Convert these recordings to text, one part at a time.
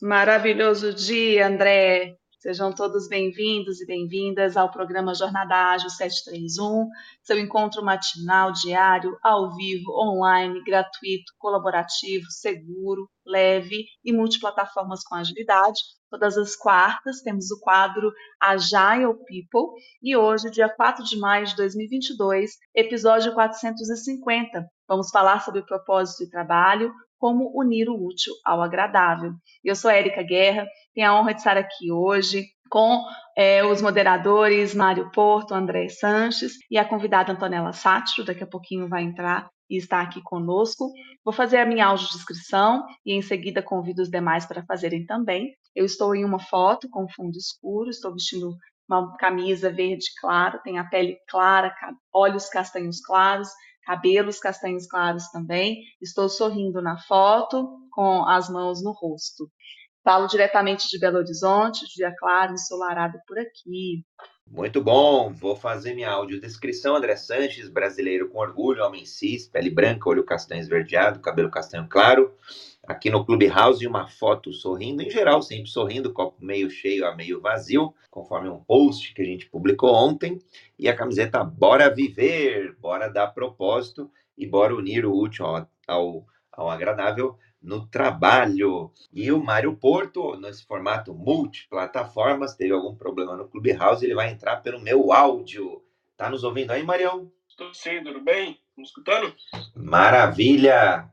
Maravilhoso dia, André. Sejam todos bem-vindos e bem-vindas ao programa Jornada Ágil 731, seu encontro matinal, diário, ao vivo, online, gratuito, colaborativo, seguro, leve e multiplataformas com agilidade. Todas as quartas temos o quadro Agile People e hoje, dia 4 de maio de 2022, episódio 450. Vamos falar sobre o propósito de trabalho, como unir o útil ao agradável. Eu sou Érica Guerra, tenho a honra de estar aqui hoje com é, os moderadores Mário Porto, André Sanches e a convidada Antonella Sátiro, daqui a pouquinho vai entrar e está aqui conosco. Vou fazer a minha audiodescrição e em seguida convido os demais para fazerem também. Eu estou em uma foto com fundo escuro, estou vestindo uma camisa verde claro, tem a pele clara, olhos castanhos claros, cabelos castanhos claros também. Estou sorrindo na foto, com as mãos no rosto. Falo diretamente de Belo Horizonte, dia claro, ensolarado por aqui. Muito bom, vou fazer minha audiodescrição. André Sanches, brasileiro com orgulho, homem cis, pele branca, olho castanho esverdeado, cabelo castanho claro. Aqui no Clubhouse, uma foto sorrindo, em geral, sempre sorrindo, copo meio cheio a meio vazio, conforme um post que a gente publicou ontem. E a camiseta Bora Viver, bora dar propósito e bora unir o útil ao, ao, ao agradável no trabalho. E o Mário Porto, nesse formato multiplataformas, teve algum problema no Clubhouse, ele vai entrar pelo meu áudio. Tá nos ouvindo aí, Marião? Estou sim, tudo bem? Me escutando? Maravilha!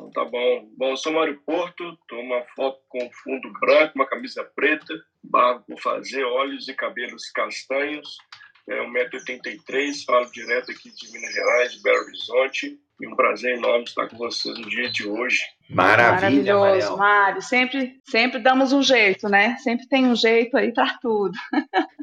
Então tá bom. Bom, eu sou Mário Porto, tô uma foto com fundo branco, uma camisa preta, barba por fazer, olhos e cabelos castanhos, é 1,83m, falo direto aqui de Minas Gerais, de Belo Horizonte. E um prazer enorme estar com vocês no dia de hoje. Maravilha, Maravilhoso, Mário. Sempre, sempre damos um jeito, né? Sempre tem um jeito aí para tudo.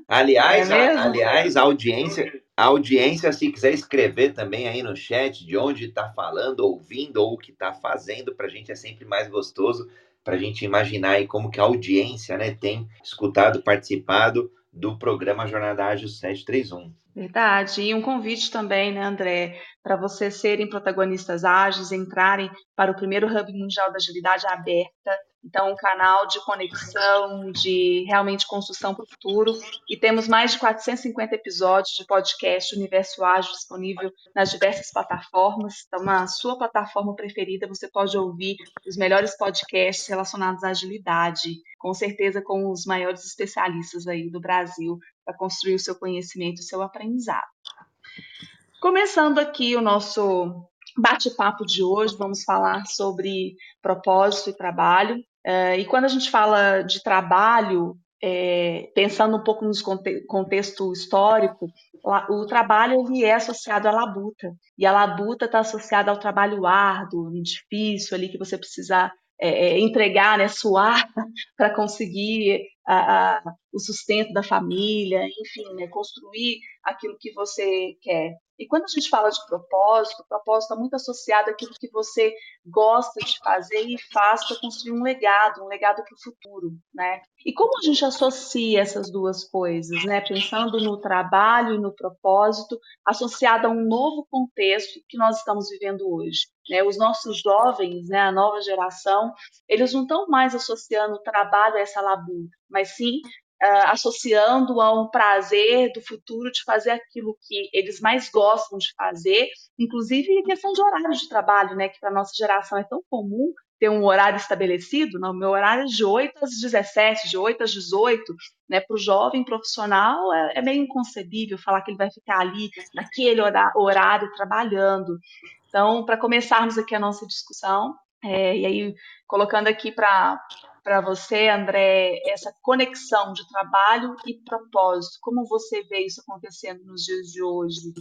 Aliás, é a, aliás, a audiência, a audiência, se quiser escrever também aí no chat de onde está falando, ouvindo ou o que está fazendo, para a gente é sempre mais gostoso para a gente imaginar aí como que a audiência né, tem escutado, participado do programa Jornada Ágil 731. Verdade. E um convite também, né, André, para vocês serem protagonistas ágeis, entrarem para o primeiro Hub Mundial da Agilidade aberta. Então, um canal de conexão, de realmente construção para o futuro. E temos mais de 450 episódios de podcast Universo Ágil disponível nas diversas plataformas. Então, na sua plataforma preferida, você pode ouvir os melhores podcasts relacionados à agilidade, com certeza com os maiores especialistas aí do Brasil para construir o seu conhecimento e o seu aprendizado. Começando aqui o nosso bate-papo de hoje, vamos falar sobre propósito e trabalho. É, e quando a gente fala de trabalho, é, pensando um pouco no contexto histórico, o trabalho ele é associado à labuta. E a labuta está associada ao trabalho árduo, difícil, ali que você precisa é, entregar, né, suar para conseguir a, a, o sustento da família, enfim, né, construir aquilo que você quer. E quando a gente fala de propósito, propósito está muito associado àquilo que você gosta de fazer e faz para construir um legado, um legado para o futuro, né? E como a gente associa essas duas coisas, né? Pensando no trabalho e no propósito, associado a um novo contexto que nós estamos vivendo hoje. Né? Os nossos jovens, né, a nova geração, eles não estão mais associando o trabalho a essa labuta, mas sim uh, associando a um prazer do futuro de fazer aquilo que eles mais gostam de fazer, inclusive a questão de horário de trabalho, né, que para nossa geração é tão comum ter um horário estabelecido, não, meu horário é de 8 às 17, de 8 às 18, né, para o jovem profissional é, é, meio inconcebível falar que ele vai ficar ali naquele horário trabalhando. Então, para começarmos aqui a nossa discussão, é, e aí colocando aqui para você, André, essa conexão de trabalho e propósito? Como você vê isso acontecendo nos dias de hoje?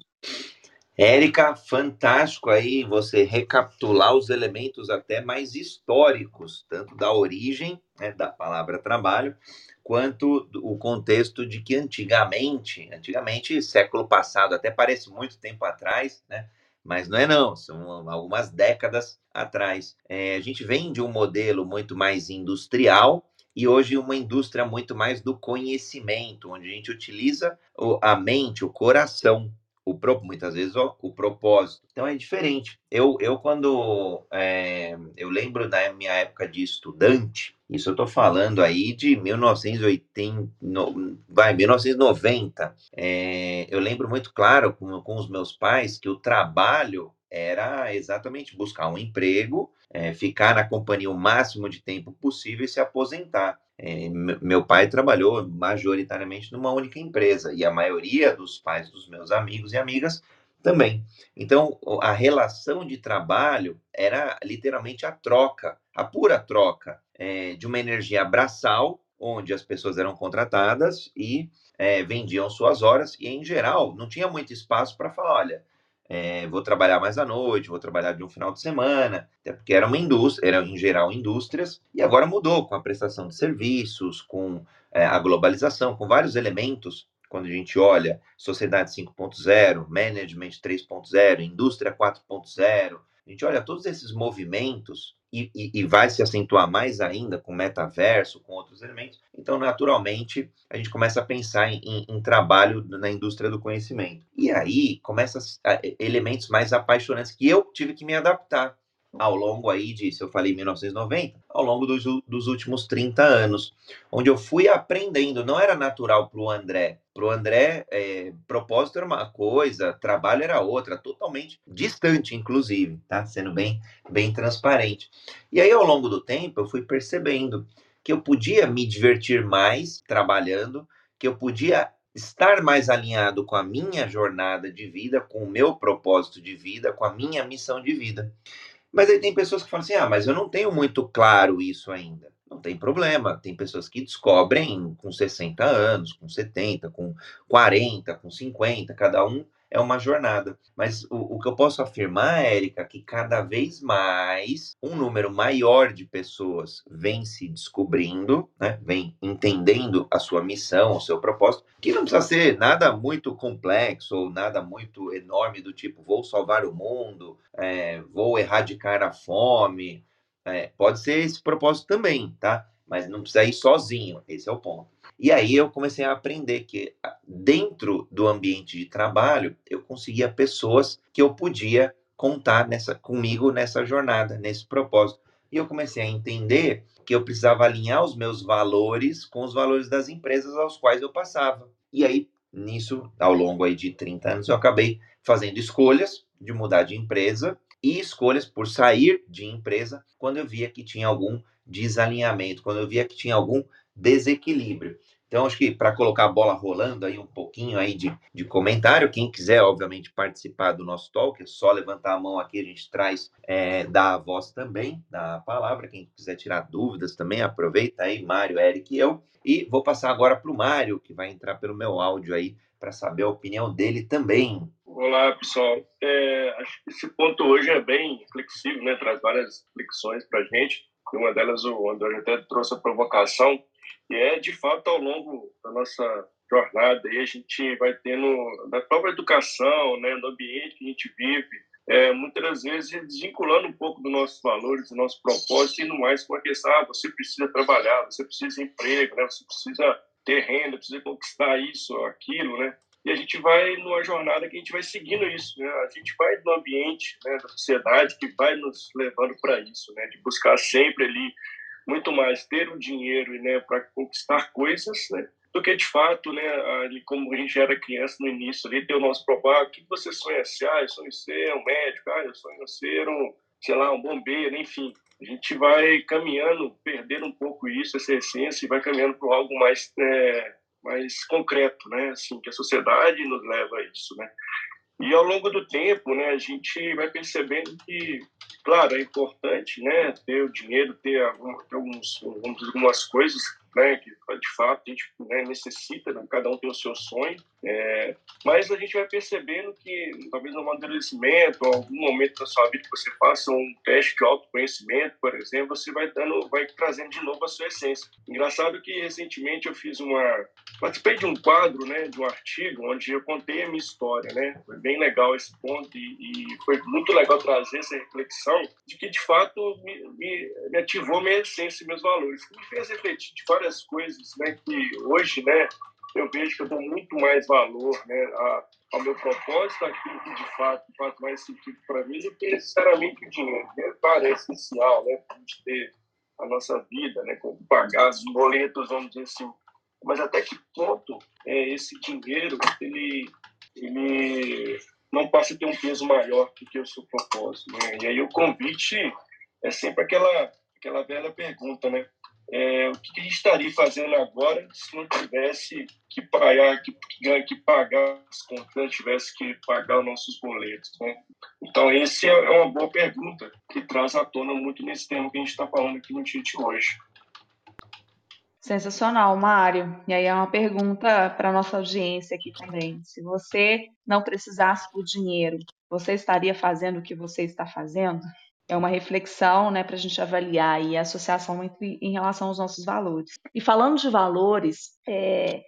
Érica, fantástico aí você recapitular os elementos até mais históricos, tanto da origem né, da palavra trabalho, quanto o contexto de que antigamente, antigamente, século passado, até parece muito tempo atrás, né? Mas não é não, são algumas décadas atrás. É, a gente vem de um modelo muito mais industrial e hoje uma indústria muito mais do conhecimento, onde a gente utiliza a mente, o coração o muitas vezes o, o, propósito. Então é diferente. Eu, eu quando é, eu lembro da minha época de estudante, isso eu estou falando aí de 1980, no, vai, 1990. É, eu lembro muito claro com, com os meus pais que o trabalho era exatamente buscar um emprego, é, ficar na companhia o máximo de tempo possível e se aposentar. É, meu pai trabalhou majoritariamente numa única empresa e a maioria dos pais dos meus amigos e amigas também. Então, a relação de trabalho era literalmente a troca, a pura troca é, de uma energia braçal, onde as pessoas eram contratadas e é, vendiam suas horas, e em geral não tinha muito espaço para falar: olha, é, vou trabalhar mais à noite, vou trabalhar de um final de semana, até porque era uma indústria, eram em geral indústrias, e agora mudou com a prestação de serviços, com é, a globalização, com vários elementos. Quando a gente olha sociedade 5.0, management 3.0, indústria 4.0, a gente olha todos esses movimentos e, e, e, vai se acentuar mais ainda com metaverso, com outros elementos. Então, naturalmente, a gente começa a pensar em, em, em trabalho na indústria do conhecimento. E aí começam elementos mais apaixonantes que eu tive que me adaptar ao longo aí de, se eu falei 1990, ao longo dos, dos últimos 30 anos, onde eu fui aprendendo, não era natural para o André. Para o André, é, propósito era uma coisa, trabalho era outra, totalmente distante, inclusive, tá? Sendo bem, bem transparente. E aí, ao longo do tempo, eu fui percebendo que eu podia me divertir mais trabalhando, que eu podia estar mais alinhado com a minha jornada de vida, com o meu propósito de vida, com a minha missão de vida. Mas aí tem pessoas que falam assim: ah, mas eu não tenho muito claro isso ainda. Não tem problema. Tem pessoas que descobrem com 60 anos, com 70, com 40, com 50, cada um é uma jornada. Mas o, o que eu posso afirmar, Érica, é que cada vez mais um número maior de pessoas vem se descobrindo, né, vem entendendo a sua missão, o seu propósito, que não precisa ser nada muito complexo ou nada muito enorme do tipo vou salvar o mundo, é, vou erradicar a fome. É, pode ser esse propósito também, tá? Mas não precisa ir sozinho, esse é o ponto. E aí eu comecei a aprender que ah, dentro do ambiente de trabalho eu conseguia pessoas que eu podia contar nessa comigo nessa jornada, nesse propósito. E eu comecei a entender que eu precisava alinhar os meus valores com os valores das empresas aos quais eu passava. E aí, nisso, ao longo aí de 30 anos, eu acabei fazendo escolhas de mudar de empresa e escolhas por sair de empresa quando eu via que tinha algum desalinhamento, quando eu via que tinha algum desequilíbrio. Então, acho que para colocar a bola rolando aí um pouquinho aí de, de comentário, quem quiser, obviamente, participar do nosso talk, é só levantar a mão aqui, a gente traz, é, voz também, dá a palavra. Quem quiser tirar dúvidas também, aproveita aí, Mário, Eric e eu. E vou passar agora para o Mário, que vai entrar pelo meu áudio aí, para saber a opinião dele também. Olá, pessoal. É, acho que esse ponto hoje é bem flexível, né? traz várias reflexões para a gente. Uma delas, o André até trouxe a provocação e é, de fato, ao longo da nossa jornada, aí a gente vai tendo, na própria educação, né, no ambiente que a gente vive, é, muitas vezes desvinculando um pouco dos nossos valores, do nosso propósito, no mais com a questão, ah, você precisa trabalhar, você precisa emprego, né, você precisa ter renda, precisa conquistar isso aquilo, né? E a gente vai numa jornada que a gente vai seguindo isso, né? A gente vai no ambiente né, da sociedade que vai nos levando para isso, né? De buscar sempre ali muito mais ter o dinheiro né, para conquistar coisas, né, do que de fato, né, ali, como a gente era criança no início, ali, ter o nosso propósito, ah, o que você sonha ser? Ah, eu sonho ser um médico, ah, eu sonho ser um, sei lá, um bombeiro, enfim. A gente vai caminhando, perdendo um pouco isso, essa essência, e vai caminhando para algo mais, é, mais concreto, né, assim, que a sociedade nos leva a isso, né. E ao longo do tempo, né, a gente vai percebendo que Claro, é importante né, ter o dinheiro, ter, ter alguns, algumas coisas né, que de fato a gente né, necessita, né, cada um tem o seu sonho, é, mas a gente vai percebendo que talvez no amadurecimento, algum momento da sua vida que você faça um teste de autoconhecimento, por exemplo, você vai dando, vai trazendo de novo a sua essência. Engraçado que recentemente eu fiz uma, participei de um quadro, né, de um artigo onde eu contei a minha história, né, foi bem legal esse ponto e, e foi muito legal trazer essa reflexão de que de fato me, me, me ativou minha essência meus valores, me fez refletir? De várias várias coisas né, que hoje né, eu vejo que eu dou muito mais valor né, ao meu propósito, aquilo que de fato faz mais sentido para mim, do que necessariamente o dinheiro. O dinheiro é essencial, né, para a gente ter a nossa vida, né, como pagar os boletos, vamos dizer assim. Mas até que ponto é, esse dinheiro ele, ele não passa a ter um peso maior do que o seu propósito? Né? E aí o convite é sempre aquela, aquela velha pergunta, né? É, o que a gente estaria fazendo agora se não tivesse que pagar, que, que pagar as contas, tivesse que pagar os nossos boletos. Né? Então, essa é uma boa pergunta que traz à tona muito nesse tema que a gente está falando aqui no Tite hoje. Sensacional, Mário. E aí é uma pergunta para a nossa audiência aqui também. Se você não precisasse do dinheiro, você estaria fazendo o que você está fazendo? É uma reflexão né, para a gente avaliar a associação entre, em relação aos nossos valores. E falando de valores, é,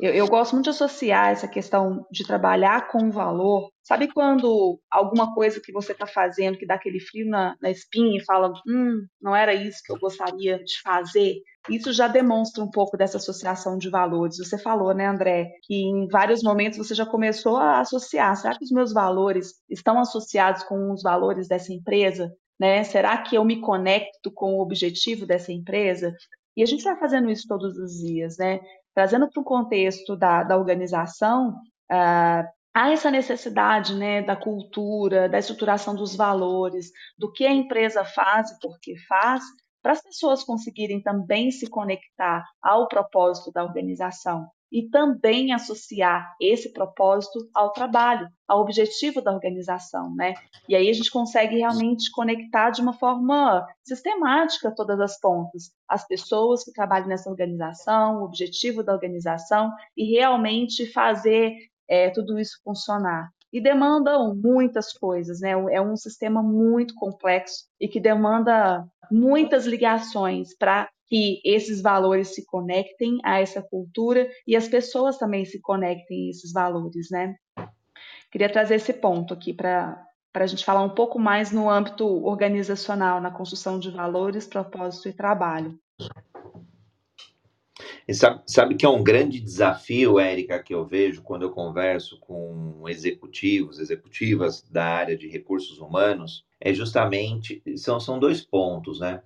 eu, eu, gosto muito de associar essa questão de trabalhar com valor. Sabe quando alguma coisa que você está fazendo que dá aquele frio na, na espinha e fala, hum, não era isso que eu gostaria de fazer? Isso já demonstra um pouco dessa associação de valores. Você falou, né, André, que em vários momentos você já começou a associar. Será que os meus valores estão associados com os valores dessa empresa? Né? Será que eu me conecto com o objetivo dessa empresa? E a gente vai fazendo isso todos os dias, né? Trazendo para o contexto da, da organização, uh, há essa necessidade né, da cultura, da estruturação dos valores, do que a empresa faz e por que faz, para as pessoas conseguirem também se conectar ao propósito da organização e também associar esse propósito ao trabalho, ao objetivo da organização, né? E aí a gente consegue realmente conectar de uma forma sistemática todas as pontas, as pessoas que trabalham nessa organização, o objetivo da organização e realmente fazer é, tudo isso funcionar e demandam muitas coisas, né? É um sistema muito complexo e que demanda muitas ligações para que esses valores se conectem a essa cultura e as pessoas também se conectem a esses valores, né? Queria trazer esse ponto aqui para a gente falar um pouco mais no âmbito organizacional, na construção de valores, propósito e trabalho. E sabe, sabe que é um grande desafio, Érica, que eu vejo quando eu converso com executivos, executivas da área de recursos humanos, é justamente, são, são dois pontos, né?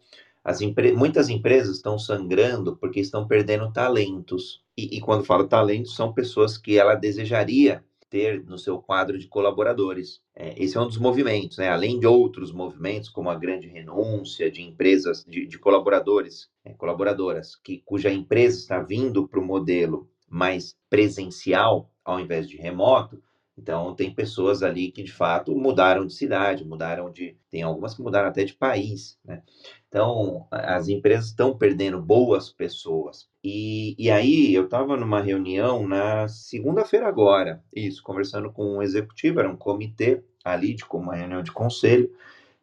Empre muitas empresas estão sangrando porque estão perdendo talentos. E, e quando falo talentos, são pessoas que ela desejaria ter no seu quadro de colaboradores. É, esse é um dos movimentos, né? além de outros movimentos, como a grande renúncia de empresas, de, de colaboradores, é, colaboradoras, que, cuja empresa está vindo para o modelo mais presencial ao invés de remoto. Então, tem pessoas ali que de fato mudaram de cidade, mudaram de. Tem algumas que mudaram até de país, né? Então, as empresas estão perdendo boas pessoas. E, e aí, eu estava numa reunião na segunda-feira agora, isso, conversando com um executivo, era um comitê ali, de uma reunião de conselho,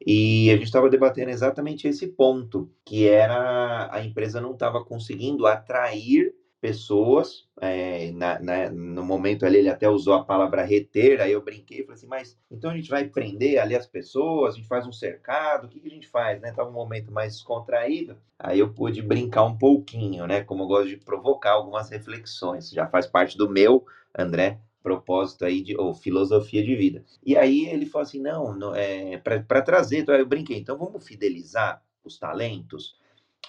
e a gente estava debatendo exatamente esse ponto, que era a empresa não estava conseguindo atrair pessoas, é, na, na, no momento ali ele até usou a palavra reter, aí eu brinquei, falei assim, mas então a gente vai prender ali as pessoas, a gente faz um cercado, o que, que a gente faz, né? Tava um momento mais descontraído, aí eu pude brincar um pouquinho, né? Como eu gosto de provocar algumas reflexões, já faz parte do meu, André, propósito aí de ou filosofia de vida. E aí ele falou assim, não, não é para trazer, então eu brinquei, então vamos fidelizar os talentos,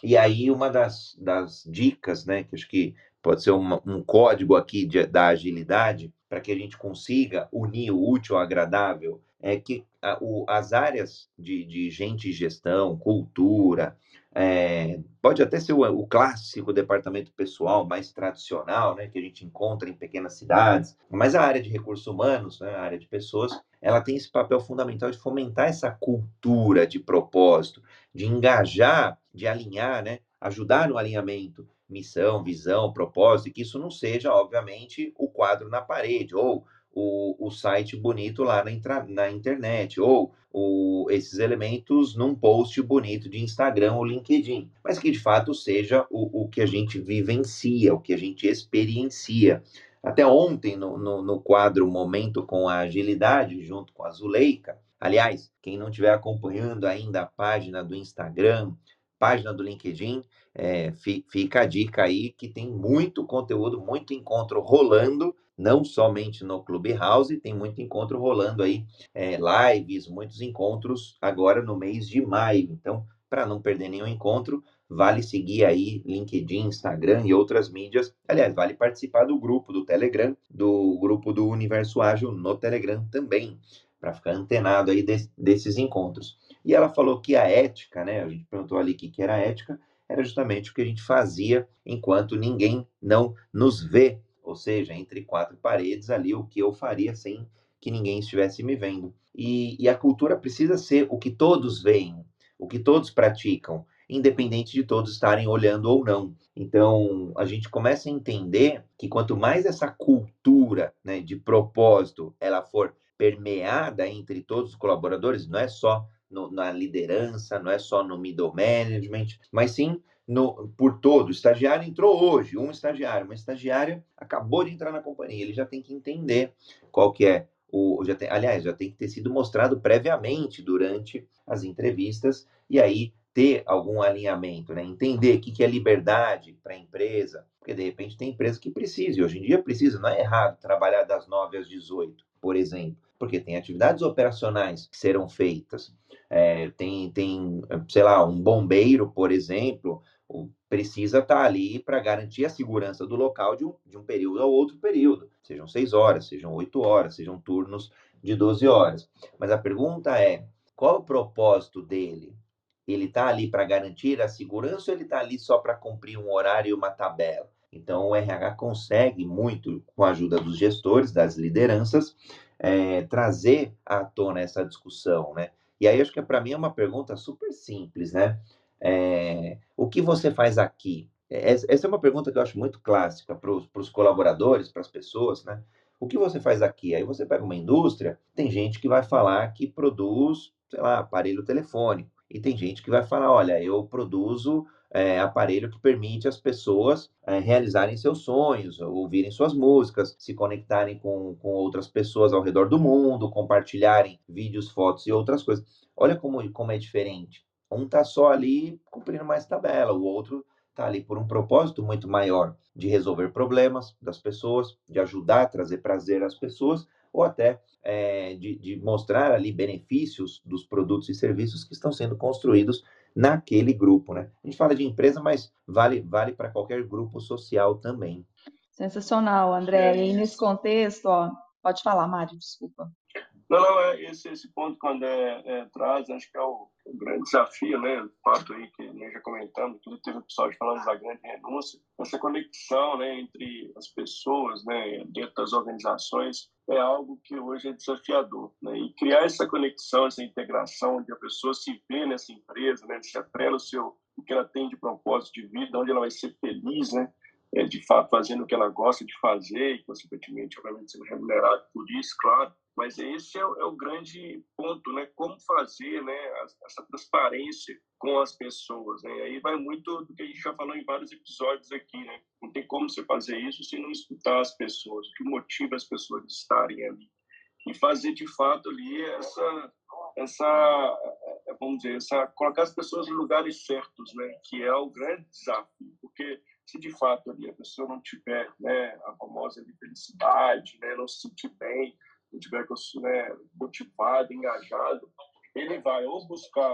e aí, uma das, das dicas, né, que acho que pode ser uma, um código aqui de, da agilidade, para que a gente consiga unir o útil ao agradável, é que a, o, as áreas de, de gente e gestão, cultura, é, pode até ser o, o, clássico departamento pessoal mais tradicional, né, que a gente encontra em pequenas cidades, mas a área de recursos humanos, né, a área de pessoas, ela tem esse papel fundamental de fomentar essa cultura de propósito, de engajar, de alinhar, né, ajudar no alinhamento, missão, visão, propósito, e que isso não seja, obviamente, o quadro na parede, ou o, o site bonito lá na, intra, na internet, ou o, esses elementos num post bonito de Instagram ou LinkedIn, mas que de fato seja o, o que a gente vivencia, o que a gente experiencia. Até ontem, no, no, no quadro Momento com a Agilidade, junto com a Zuleika, aliás, quem não estiver acompanhando ainda a página do Instagram página do LinkedIn, é, fica a dica aí que tem muito conteúdo, muito encontro rolando, não somente no Clubhouse, tem muito encontro rolando aí, é, lives, muitos encontros agora no mês de maio. Então, para não perder nenhum encontro, vale seguir aí LinkedIn, Instagram e outras mídias. Aliás, vale participar do grupo do Telegram, do grupo do Universo Ágil no Telegram também, para ficar antenado aí de, desses encontros. E ela falou que a ética, né? A gente perguntou ali o que, era ética, era justamente o que a gente fazia enquanto ninguém não nos vê, ou seja, entre quatro paredes ali, o que eu faria sem que ninguém estivesse me vendo. E, e a cultura precisa ser o que todos veem, o que todos praticam, independente de todos estarem olhando ou não. Então, a gente começa a entender que quanto mais essa cultura né, de propósito ela for permeada entre todos os colaboradores, não é só no, na liderança, não é só no middle management, mas sim no, por todo. O estagiário entrou hoje, um estagiário, uma estagiária acabou de entrar na companhia, ele já tem que entender qual que é o, já tem, aliás, já tem que ter sido mostrado previamente durante as entrevistas e aí ter algum alinhamento, né? Entender o que, que é liberdade para a empresa, porque de repente tem empresa que precisa, e hoje em dia precisa, não é errado trabalhar das 9 às 18, por exemplo, porque tem atividades operacionais que serão feitas. É, tem, tem, sei lá, um bombeiro, por exemplo, precisa estar tá ali para garantir a segurança do local de um, de um período ao outro período, sejam seis horas, sejam oito horas, sejam turnos de 12 horas. Mas a pergunta é: qual o propósito dele? ele está ali para garantir a segurança ou ele está ali só para cumprir um horário e uma tabela? Então, o RH consegue muito, com a ajuda dos gestores, das lideranças, é, trazer à tona essa discussão, né? E aí, acho que para mim é uma pergunta super simples, né? É, o que você faz aqui? Essa é uma pergunta que eu acho muito clássica para os colaboradores, para as pessoas, né? O que você faz aqui? Aí você pega uma indústria, tem gente que vai falar que produz, sei lá, aparelho telefônico. E tem gente que vai falar: olha, eu produzo é, aparelho que permite as pessoas é, realizarem seus sonhos, ouvirem suas músicas, se conectarem com, com outras pessoas ao redor do mundo, compartilharem vídeos, fotos e outras coisas. Olha como, como é diferente. Um está só ali cumprindo mais tabela, o outro está ali por um propósito muito maior de resolver problemas das pessoas, de ajudar a trazer prazer às pessoas ou até é, de, de mostrar ali benefícios dos produtos e serviços que estão sendo construídos naquele grupo, né? A gente fala de empresa, mas vale, vale para qualquer grupo social também. Sensacional, André. E aí, nesse contexto, ó, pode falar, Mário, desculpa. Não, não, é esse, esse ponto quando é, é, traz, acho que é o, o, grande desafio, né? O fato aí que nós já comentamos, que teve episódio falando da grande renúncia, essa conexão, né, entre as pessoas, né, dentro das organizações, é algo que hoje é desafiador, né? E criar essa conexão, essa integração, onde a pessoa se vê nessa empresa, né, se atrela o seu o que ela tem de propósito de vida, onde ela vai ser feliz, né? É, de fato fazendo o que ela gosta de fazer e, consequentemente, obviamente, sendo remunerado por isso, claro. Mas esse é é o grande ponto, né? Como fazer né, essa transparência com as pessoas, né? Aí vai muito do que a gente já falou em vários episódios aqui, né? Não tem como você fazer isso se não escutar as pessoas, o que motiva as pessoas de estarem ali e fazer de fato ali essa essa vamos dizer essa colocar as pessoas em lugares certos, né? Que é o grande desafio, porque se de fato ali a pessoa não tiver né, a famosa felicidade, né, não se sentir bem, não tiver né, motivado, engajado, ele vai ou buscar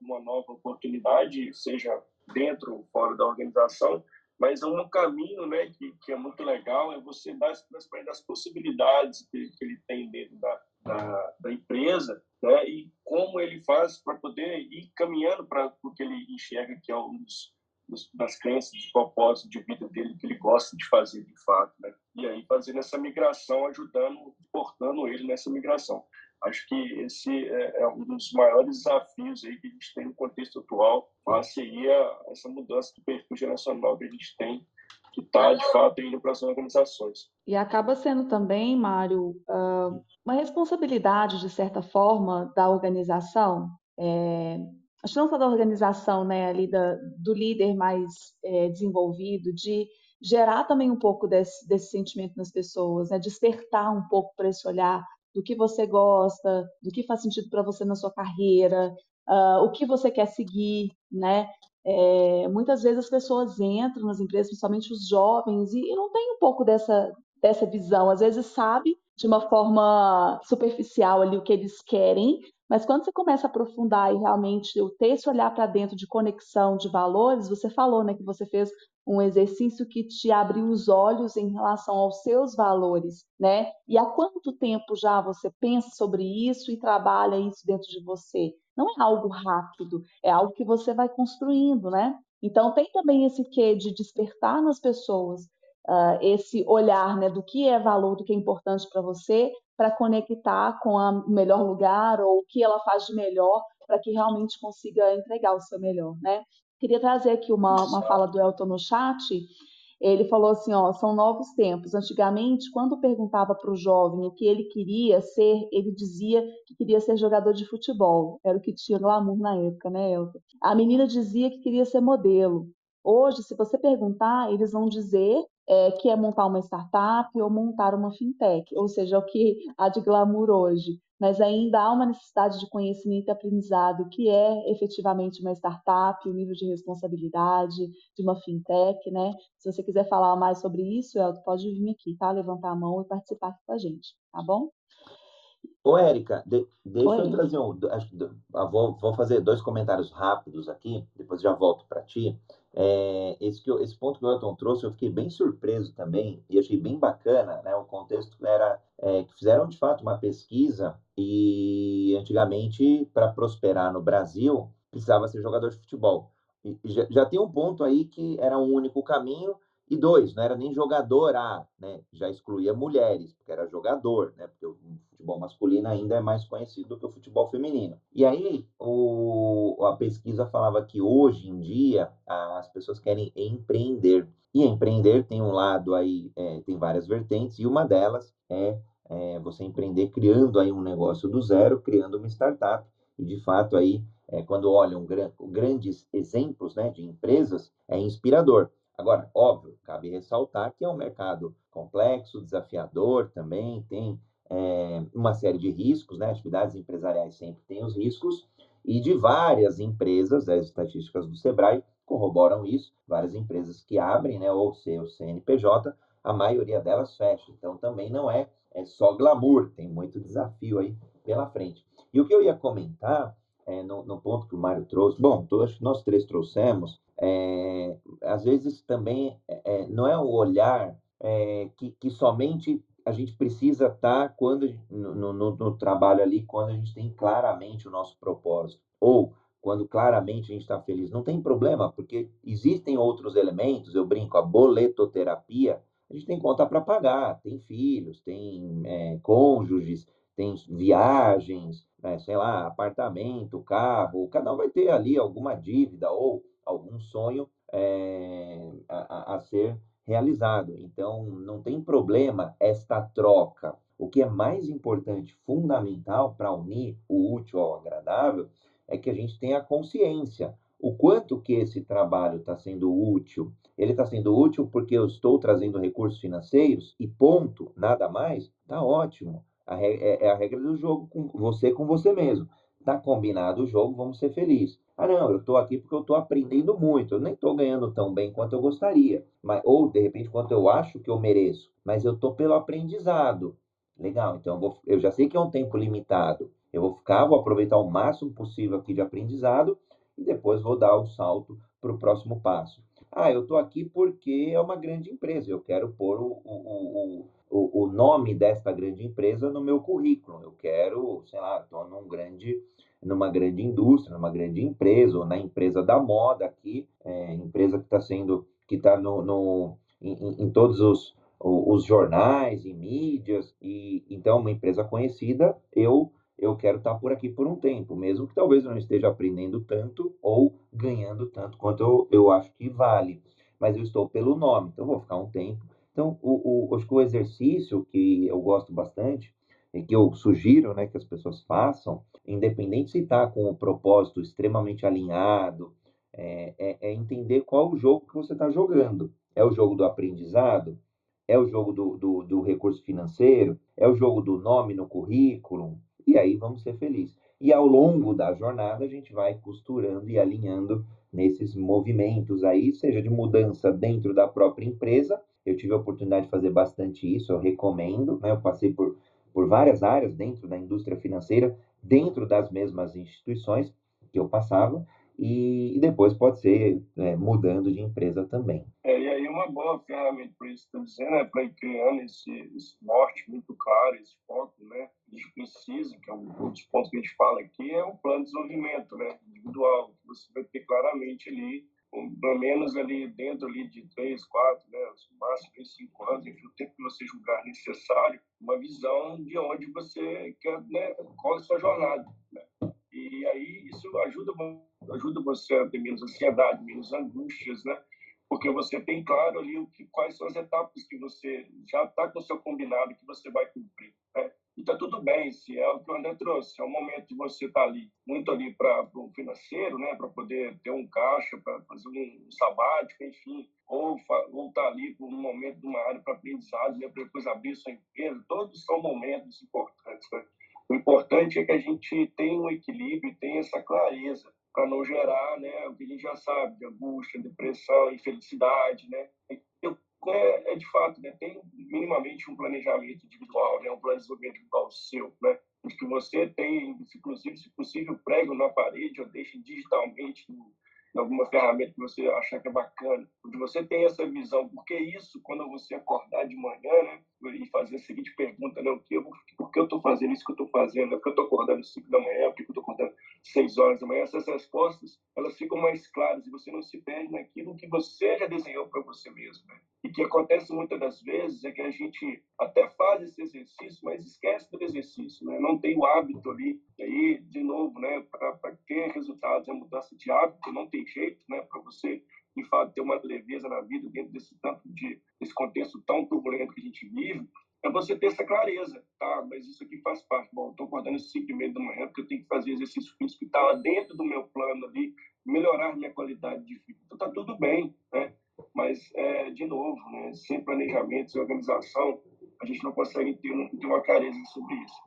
uma nova oportunidade, seja dentro ou fora da organização, mas é um caminho né, que, que é muito legal, é você dar das possibilidades que, que, ele tem dentro da, da, da empresa né, e como ele faz para poder ir caminhando para o que ele enxerga que é um dos das crenças, dos propósitos de vida dele que ele gosta de fazer de fato, né? E aí fazendo essa migração, ajudando, portando ele nessa migração. Acho que esse é, é um dos maiores desafios aí que a gente tem no contexto atual, face aí a essa mudança do perfil geracional que a gente tem, que está de fato indo para as organizações. E acaba sendo também, Mário, uma responsabilidade de certa forma da organização. É acho não só da organização, né, ali da, do líder mais é, desenvolvido, de gerar também um pouco desse, desse sentimento nas pessoas, né, despertar um pouco para esse olhar do que você gosta, do que faz sentido para você na sua carreira, uh, o que você quer seguir, né? É, muitas vezes as pessoas entram nas empresas, principalmente os jovens, e, e não tem um pouco dessa, dessa visão. Às vezes sabe de uma forma superficial ali o que eles querem, mas quando você começa a aprofundar e realmente ter esse olhar para dentro de conexão de valores, você falou né, que você fez um exercício que te abriu os olhos em relação aos seus valores, né? E há quanto tempo já você pensa sobre isso e trabalha isso dentro de você? Não é algo rápido, é algo que você vai construindo, né? Então tem também esse quê de despertar nas pessoas uh, esse olhar, né, do que é valor, do que é importante para você, para conectar com o melhor lugar ou o que ela faz de melhor para que realmente consiga entregar o seu melhor, né? Queria trazer aqui uma, uma fala do Elton no chat. Ele falou assim: ó, são novos tempos. Antigamente, quando perguntava para o jovem o que ele queria ser, ele dizia que queria ser jogador de futebol. Era o que tinha glamour na época, né, Elton? A menina dizia que queria ser modelo. Hoje, se você perguntar, eles vão dizer é, que é montar uma startup ou montar uma fintech, ou seja, o que há de glamour hoje. Mas ainda há uma necessidade de conhecimento e aprendizado, que é efetivamente uma startup, o nível de responsabilidade de uma fintech, né? Se você quiser falar mais sobre isso, Elton, pode vir aqui, tá? Levantar a mão e participar aqui com a gente, tá bom? Ô, Érica, de, deixa Oi. eu trazer um. Acho, vou, vou fazer dois comentários rápidos aqui, depois já volto para ti. É, esse, que, esse ponto que o Elton trouxe, eu fiquei bem surpreso também e achei bem bacana, né? O contexto era é, que fizeram de fato uma pesquisa e antigamente, para prosperar no Brasil, precisava ser jogador de futebol. E já, já tem um ponto aí que era um único caminho, e dois, não era nem jogador A, né? Já excluía mulheres, porque era jogador, né? Porque o futebol masculino ainda é mais conhecido do que o futebol feminino. E aí, o, a pesquisa falava que hoje em dia as pessoas querem empreender. E empreender tem um lado aí, é, tem várias vertentes, e uma delas é, é você empreender criando aí um negócio do zero, criando uma startup. E de fato aí, é, quando olham gran, grandes exemplos né, de empresas, é inspirador. Agora, óbvio, cabe ressaltar que é um mercado complexo, desafiador também, tem é, uma série de riscos, né? Atividades empresariais sempre têm os riscos, e de várias empresas, as estatísticas do Sebrae corroboram isso, várias empresas que abrem, né, ou seu CNPJ, a maioria delas fecha. Então também não é, é só glamour, tem muito desafio aí pela frente. E o que eu ia comentar é, no, no, ponto que o Mário trouxe, bom, acho que nós três trouxemos, é, às vezes também é, é, não é o olhar é, que, que, somente a gente precisa estar tá quando no, no, no, trabalho ali, quando a gente tem claramente o nosso propósito, ou quando claramente a gente está feliz. Não tem problema, porque existem outros elementos, eu brinco, a boletoterapia, a gente tem conta para pagar, tem filhos, tem é, cônjuges, tem viagens, né, sei lá, apartamento, carro, cada um vai ter ali alguma dívida ou algum sonho é, a, a ser realizado. Então, não tem problema esta troca. O que é mais importante, fundamental para unir o útil ao agradável, é que a gente tenha consciência. O quanto que esse trabalho está sendo útil. Ele está sendo útil porque eu estou trazendo recursos financeiros e ponto, nada mais, está ótimo. A é, é a regra do jogo com você com você mesmo. Tá combinado o jogo, vamos ser felizes. Ah, não, eu estou aqui porque eu estou aprendendo muito. Eu nem estou ganhando tão bem quanto eu gostaria. Mas, ou, de repente, quanto eu acho que eu mereço. Mas eu estou pelo aprendizado. Legal, então eu, vou, eu já sei que é um tempo limitado. Eu vou ficar, vou aproveitar o máximo possível aqui de aprendizado e depois vou dar o salto para o próximo passo. Ah, eu estou aqui porque é uma grande empresa. Eu quero pôr o, o, o, o nome desta grande empresa no meu currículo. Eu quero, sei lá, estou num grande numa grande indústria, numa grande empresa, ou na empresa da moda aqui, é, empresa que está sendo, que está no, no em, em, todos os, os jornais e mídias, e então uma empresa conhecida, eu eu quero estar tá por aqui por um tempo, mesmo que talvez eu não esteja aprendendo tanto ou ganhando tanto quanto eu, eu acho que vale, mas eu estou pelo nome, então vou ficar um tempo. Então, o, o, acho que o exercício que eu gosto bastante e que eu sugiro né, que as pessoas façam, independente se está com o propósito extremamente alinhado, é, é, é, entender qual o jogo que você está jogando. É o jogo do aprendizado? É o jogo do, do, do, recurso financeiro? É o jogo do nome no currículo? E aí vamos ser felizes. E ao longo da jornada, a gente vai costurando e alinhando nesses movimentos aí, seja de mudança dentro da própria empresa. Eu tive a oportunidade de fazer bastante isso, eu recomendo. Né? Eu passei por, por várias áreas dentro da indústria financeira, dentro das mesmas instituições que eu passava, e, e depois pode ser é, mudando de empresa também. É, e aí uma boa ferramenta para isso, dizendo, é para ir criando esse, esse norte muito claro, esse foco, né? A gente precisa, que é um dos pontos que a gente fala aqui, é um plano de desenvolvimento né? individual, que você vai ter claramente ali, pelo menos ali dentro ali de três, quatro, né, máximo de cinco anos, enfim, o tempo que você julgar necessário, uma visão de onde você quer, né, qual é a sua jornada. Né? E aí isso ajuda, ajuda você a ter menos ansiedade, menos angústias, né? Porque você tem claro ali o que, quais são as etapas que você já está com o seu combinado que você vai cumprir. Né? Está tudo bem, se é o que o André trouxe, é o momento de você estar tá ali, muito ali para o financeiro, né? para poder ter um caixa, para fazer um, sabático, enfim, ou estar tá ali por um momento de uma área para aprendizado, né? para depois abrir sua empresa, todos são momentos importantes. Né? O importante é que a gente tenha um equilíbrio, tenha essa clareza para não gerar, né, o que a gente já sabe, de angústia, depressão, infelicidade, né? Eu, é, é, de fato, né, tem minimamente um planejamento individual, né, um plano de desenvolvimento individual seu, né? Que você tem, inclusive, se possível, prego na parede ou deixe digitalmente no, alguma ferramenta que você achar que é bacana, onde você tem essa visão, porque isso, quando você acordar de manhã, né, e fazer a seguinte pergunta, né, o que eu, por que eu estou fazendo isso que eu estou fazendo, né, por que eu estou acordando às 5 da manhã, por que eu estou acordando às 6 horas da manhã, essas respostas, elas ficam mais claras e você não se perde naquilo que você já desenhou para você mesmo, né? E que acontece muitas das vezes é que a gente até faz esse exercício, mas esquece do exercício, né? Não tem o hábito ali. E aí, de novo, né, para ter resultados, é mudança de hábito, não tem jeito, né, para você de fato ter uma leveza na vida dentro desse tanto de desse contexto tão turbulento que a gente vive, é você ter essa clareza, tá? Mas isso aqui faz parte. Bom, estou acordando às 5 e meia da manhã porque eu tenho que fazer exercício físico que está dentro do meu plano ali, melhorar minha qualidade de vida. Então, tá tudo bem, né? Mas, é, de novo, né, sem planejamento, sem organização, a gente não consegue ter, ter uma clareza sobre isso.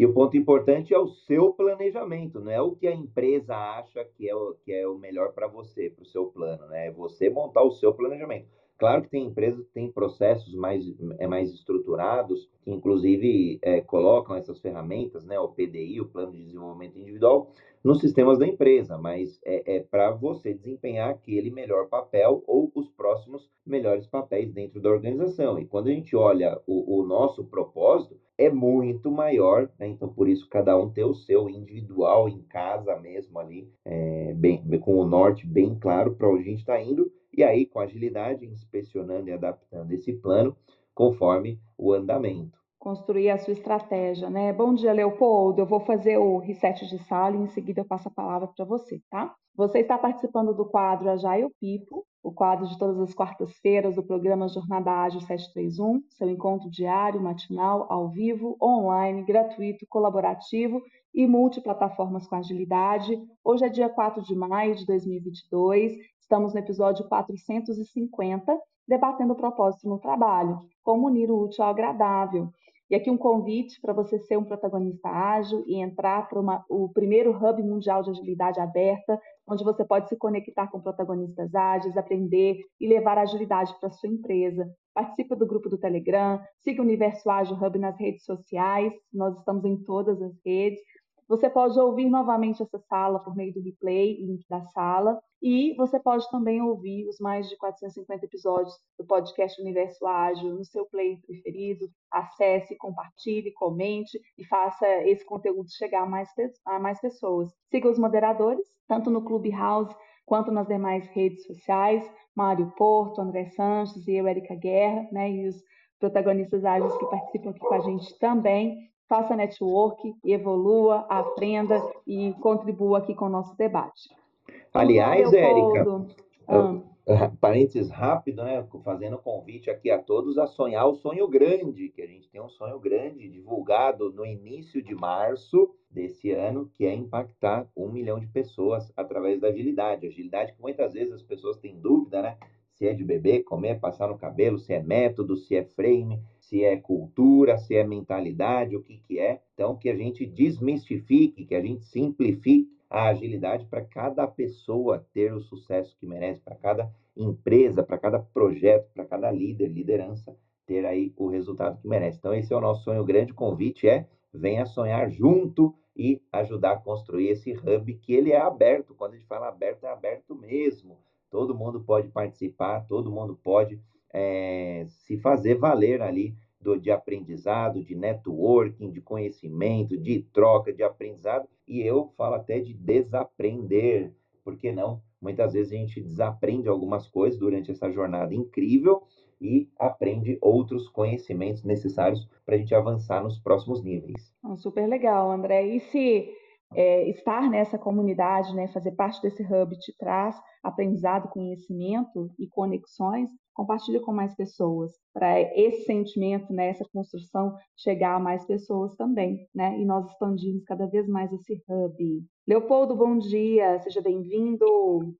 E o ponto importante é o seu planejamento, não é o que a empresa acha que é o, que é o melhor para você, para o seu plano, né? É você montar o seu planejamento. Claro que tem empresas que têm processos mais, é, mais estruturados, que inclusive é, colocam essas ferramentas, né, o PDI, o Plano de Desenvolvimento Individual, nos sistemas da empresa, mas é, é para você desempenhar aquele melhor papel ou os próximos melhores papéis dentro da organização. E quando a gente olha o, o nosso propósito, é muito maior, né? então por isso cada um tem o seu individual em casa mesmo ali, é, bem, com o norte bem claro para onde a gente está indo e aí, com agilidade, inspecionando e adaptando esse plano conforme o andamento. Construir a sua estratégia, né? Bom dia, Leopoldo. Eu vou fazer o reset de sala e em seguida eu passo a palavra para você, tá? Você está participando do quadro Agile Pipo, o quadro de todas as quartas-feiras do programa Jornada Ágil 731, seu encontro diário, matinal, ao vivo, online, gratuito, colaborativo e multiplataformas com agilidade. Hoje é dia 4 de maio de 2022 Estamos no episódio 450, debatendo o propósito no trabalho, como unir o útil ao agradável. E aqui um convite para você ser um protagonista ágil e entrar para o primeiro Hub Mundial de Agilidade aberta, onde você pode se conectar com protagonistas ágeis, aprender e levar agilidade para sua empresa. Participe do grupo do Telegram, siga o Universo Ágil Hub nas redes sociais, nós estamos em todas as redes. Você pode ouvir novamente essa sala por meio do replay, link da sala, e você pode também ouvir os mais de 450 episódios do podcast Universo Ágil no seu player preferido. Acesse, compartilhe, comente e faça esse conteúdo chegar a mais, a mais pessoas. Siga os moderadores, tanto no Clubhouse quanto nas demais redes sociais, Mário Porto, André Sanches e eu, Erika Guerra, né, e os protagonistas ágeis que participam aqui com a gente também faça network, evolua, aprenda e contribua aqui com o nosso debate. Então, Aliás, Érica, ah. parênteses rápido, né? Fazendo convite aqui a todos a sonhar o sonho grande, que a gente tem um sonho grande divulgado no início de março desse ano, que é impactar um milhão de pessoas através da agilidade. Agilidade que muitas vezes as pessoas têm dúvida, né? Se é de beber, comer, passar no cabelo, se é método, se é frame, se é cultura, se é mentalidade, o que, que é. Então, que a gente desmistifique, que a gente simplifique a agilidade para cada pessoa ter o sucesso que merece, para cada empresa, para cada projeto, para cada líder, liderança ter aí o resultado que merece. Então, esse é o nosso sonho. O grande convite é venha sonhar junto e ajudar a construir esse hub que ele é aberto. Quando a gente fala aberto, é aberto mesmo. Todo mundo pode participar, todo mundo pode é, se fazer valer ali do, de aprendizado, de networking, de conhecimento, de troca, de aprendizado. E eu falo até de desaprender, por que não? Muitas vezes a gente desaprende algumas coisas durante essa jornada incrível e aprende outros conhecimentos necessários para a gente avançar nos próximos níveis. super legal, André. E se é, estar nessa comunidade, né, fazer parte desse hub te traz aprendizado, conhecimento e conexões, compartilhe com mais pessoas, para esse sentimento, né, essa construção chegar a mais pessoas também, né, e nós expandirmos cada vez mais esse hub. Leopoldo, bom dia, seja bem-vindo.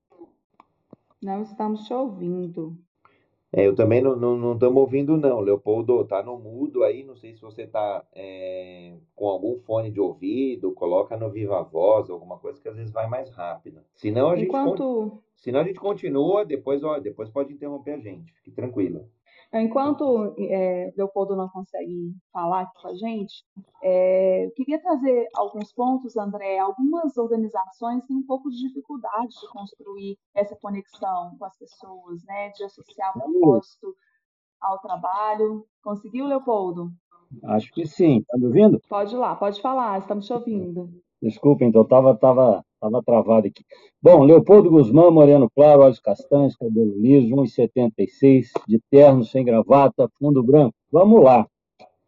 Não estamos te ouvindo. É, eu também não estamos não, não ouvindo, não. Leopoldo, tá no mudo aí. Não sei se você tá é, com algum fone de ouvido, coloca no Viva Voz, alguma coisa que às vezes vai mais rápido. Senão a, Enquanto... gente, senão a gente continua, depois, ó, depois pode interromper a gente. Fique tranquilo. Enquanto é, Leopoldo não consegue falar aqui com a gente, é, eu queria trazer alguns pontos, André. Algumas organizações têm um pouco de dificuldade de construir essa conexão com as pessoas, né? de associar o propósito ao trabalho. Conseguiu, Leopoldo? Acho que sim. Está me ouvindo? Pode ir lá, pode falar, estamos te ouvindo. Desculpa, então, estava tava, tava travado aqui. Bom, Leopoldo Guzmão, moreno claro, olhos castanhos, cabelo liso, 1,76, de terno, sem gravata, fundo branco. Vamos lá.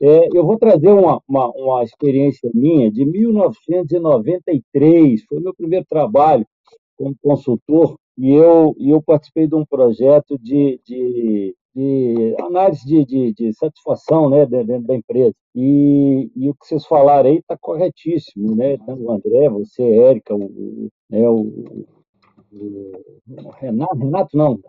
É, eu vou trazer uma, uma, uma, experiência minha de 1993, foi meu primeiro trabalho como consultor, e eu, e eu participei de um projeto de, de de análise de, de, de, satisfação né, dentro da empresa. E, e o que vocês falaram aí está corretíssimo, né? Tanto o André, você, Érica, o, né, o, o, Renato, Renato não.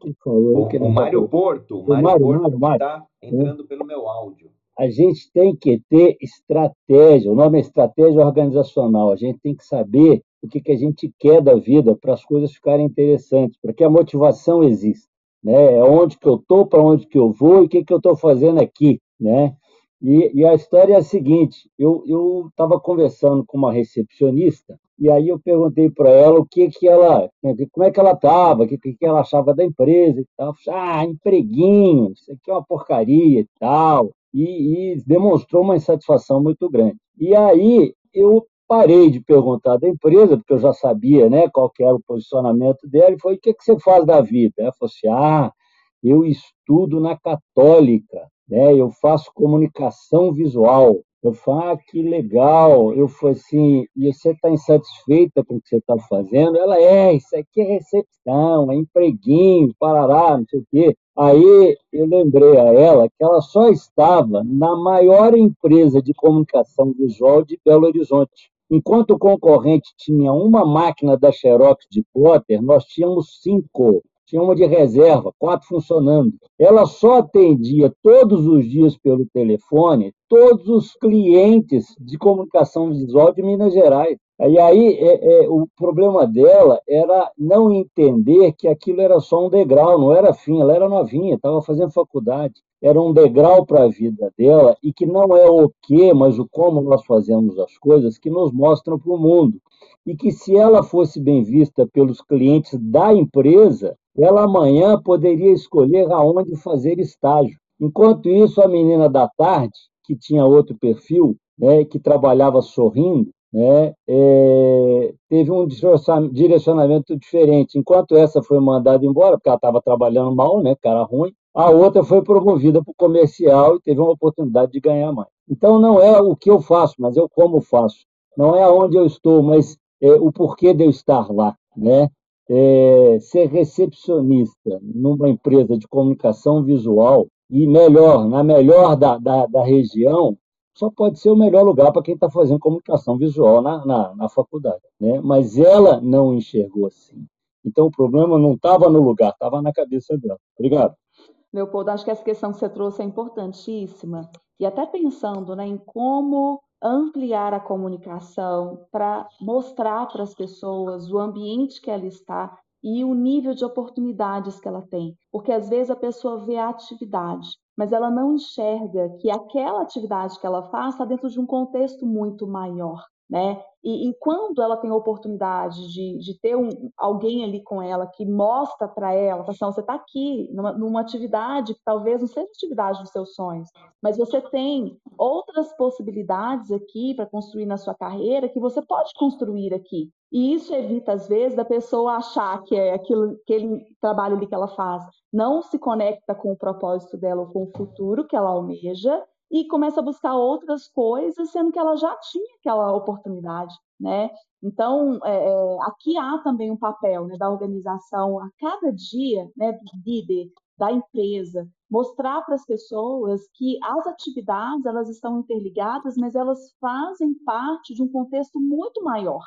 Quem falou? O, o Mário Porto, o Mário, Porto está entrando pelo meu áudio. A gente tem que ter estratégia, o nome é estratégia organizacional. A gente tem que saber o que, que a gente quer da vida para as coisas ficarem interessantes, para que a motivação exista né? É onde que eu estou, para onde que eu vou e o que, que eu estou fazendo aqui, né? E, e, a história é a seguinte: eu estava conversando com uma recepcionista e aí eu perguntei para ela o que que ela, como é que ela estava, o que, que ela achava da empresa e tal. Ah, empreguinho, isso aqui é uma porcaria e tal. E, e demonstrou uma insatisfação muito grande. E aí eu parei de perguntar da empresa, porque eu já sabia né, qual era o posicionamento dela, e foi, o que, que você faz da vida? Ela falou assim, ah, eu estudo na Católica, né, eu faço comunicação visual. Eu falo, ah, que legal. Eu falei assim, e você está insatisfeita com o que você está fazendo? Ela, é, isso aqui é recepção, é empreguinho, parará, não sei o quê. Aí eu lembrei a ela que ela só estava na maior empresa de comunicação visual de Belo Horizonte. Enquanto o concorrente tinha uma máquina da Xerox de plotter, nós tínhamos cinco. Tinha uma de reserva, quatro funcionando. Ela só atendia todos os dias pelo telefone todos os clientes de comunicação visual de Minas Gerais. E aí é, é, o problema dela era não entender que aquilo era só um degrau, não era fim, ela era novinha, estava fazendo faculdade era um degrau para a vida dela e que não é o que, mas o como nós fazemos as coisas que nos mostram para o mundo. E que se ela fosse bem vista pelos clientes da empresa, ela amanhã poderia escolher aonde fazer estágio. Enquanto isso, a menina da tarde, que tinha outro perfil, né, que trabalhava sorrindo, né, é, teve um direcionamento diferente. Enquanto essa foi mandada embora, porque ela estava trabalhando mal, né, cara ruim, a outra foi promovida para o comercial e teve uma oportunidade de ganhar mais. Então, não é o que eu faço, mas o como faço. Não é aonde eu estou, mas é o porquê de eu estar lá. Né? É, ser recepcionista numa empresa de comunicação visual e melhor, na melhor da, da, da região, só pode ser o melhor lugar para quem está fazendo comunicação visual na, na, na faculdade. Né? Mas ela não enxergou assim. Então o problema não estava no lugar, estava na cabeça dela. Obrigado. Leopoldo, acho que essa questão que você trouxe é importantíssima. E até pensando né, em como ampliar a comunicação para mostrar para as pessoas o ambiente que ela está e o nível de oportunidades que ela tem. Porque às vezes a pessoa vê a atividade, mas ela não enxerga que aquela atividade que ela faz está dentro de um contexto muito maior né? E, e, quando ela tem a oportunidade de, de ter um, alguém ali com ela que mostra para ela, assim, você está aqui numa, numa, atividade que talvez não seja atividade dos seus sonhos, mas você tem outras possibilidades aqui para construir na sua carreira que você pode construir aqui. E isso evita, às vezes, da pessoa achar que é aquilo, aquele trabalho ali que ela faz não se conecta com o propósito dela ou com o futuro que ela almeja, e começa a buscar outras coisas, sendo que ela já tinha aquela oportunidade, né? Então, é, é, aqui há também um papel né, da organização a cada dia, né, do líder, da empresa, mostrar para as pessoas que as atividades elas estão interligadas, mas elas fazem parte de um contexto muito maior,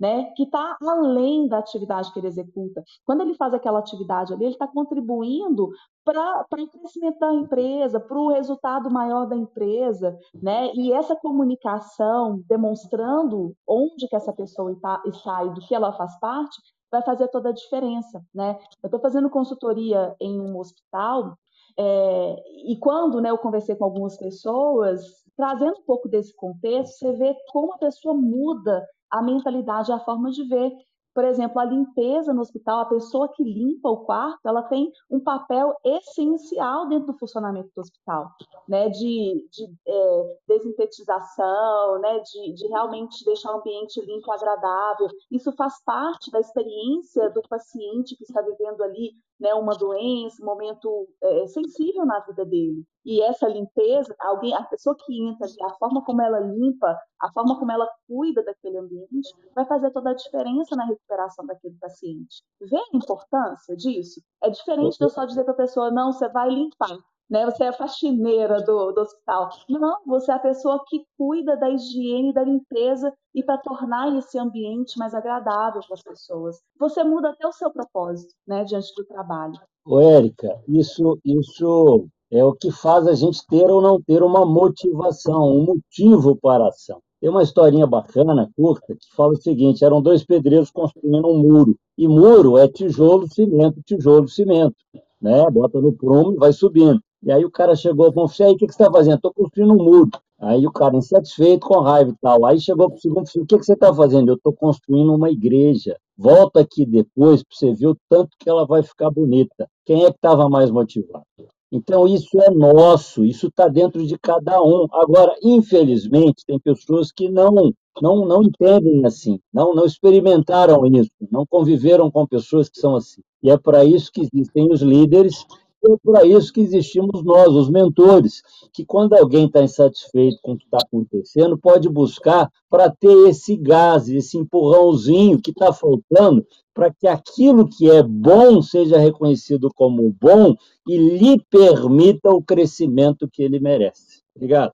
né, que está além da atividade que ele executa. Quando ele faz aquela atividade ali, ele está contribuindo para o crescimento da empresa, para o resultado maior da empresa, né? E essa comunicação demonstrando onde que essa pessoa está, e do que ela faz parte, vai fazer toda a diferença, né? Eu estou fazendo consultoria em um hospital é, e quando né, eu conversei com algumas pessoas, trazendo um pouco desse contexto, você vê como a pessoa muda a mentalidade, a forma de ver. Por exemplo, a limpeza no hospital, a pessoa que limpa o quarto, ela tem um papel essencial dentro do funcionamento do hospital, né? De, de é, desintetização, né? De, de realmente deixar o ambiente limpo, agradável. Isso faz parte da experiência do paciente que está vivendo ali né, uma doença, um momento é, sensível na vida dele. E essa limpeza, alguém, a pessoa que entra, a forma como ela limpa, a forma como ela cuida daquele ambiente, vai fazer toda a diferença na recuperação daquele paciente. Vê a importância disso? É diferente de eu só dizer para a pessoa, não, você vai limpar né? Você é a faxineira do, do hospital. Não, você é a pessoa que cuida da higiene, da limpeza e para tornar esse ambiente mais agradável para as pessoas. Você muda até o seu propósito, né, diante do trabalho. Ô, Érica, isso, isso é o que faz a gente ter ou não ter uma motivação, um motivo para a ação. Tem uma historinha bacana, curta, que fala o seguinte: eram dois pedreiros construindo um muro. E muro é tijolo, cimento, tijolo, cimento. Né? Bota no prumo e vai subindo. E aí o cara chegou o oficial, o que, que você está fazendo? Estou construindo um muro. Aí o cara, insatisfeito, com raiva e tal. Aí chegou para o segundo o que, que você está fazendo? Eu estou construindo uma igreja. Volta aqui depois para você ver o tanto que ela vai ficar bonita. Quem é que estava mais motivado? Então, isso é nosso, isso está dentro de cada um. Agora, infelizmente, tem pessoas que não, não, não entendem assim, não, não experimentaram isso, não conviveram com pessoas que são assim. E é para isso que existem os líderes é para isso que existimos nós, os mentores, que quando alguém está insatisfeito com o que está acontecendo, pode buscar para ter esse gás, esse empurrãozinho que está faltando para que aquilo que é bom seja reconhecido como bom e lhe permita o crescimento que ele merece. Obrigado.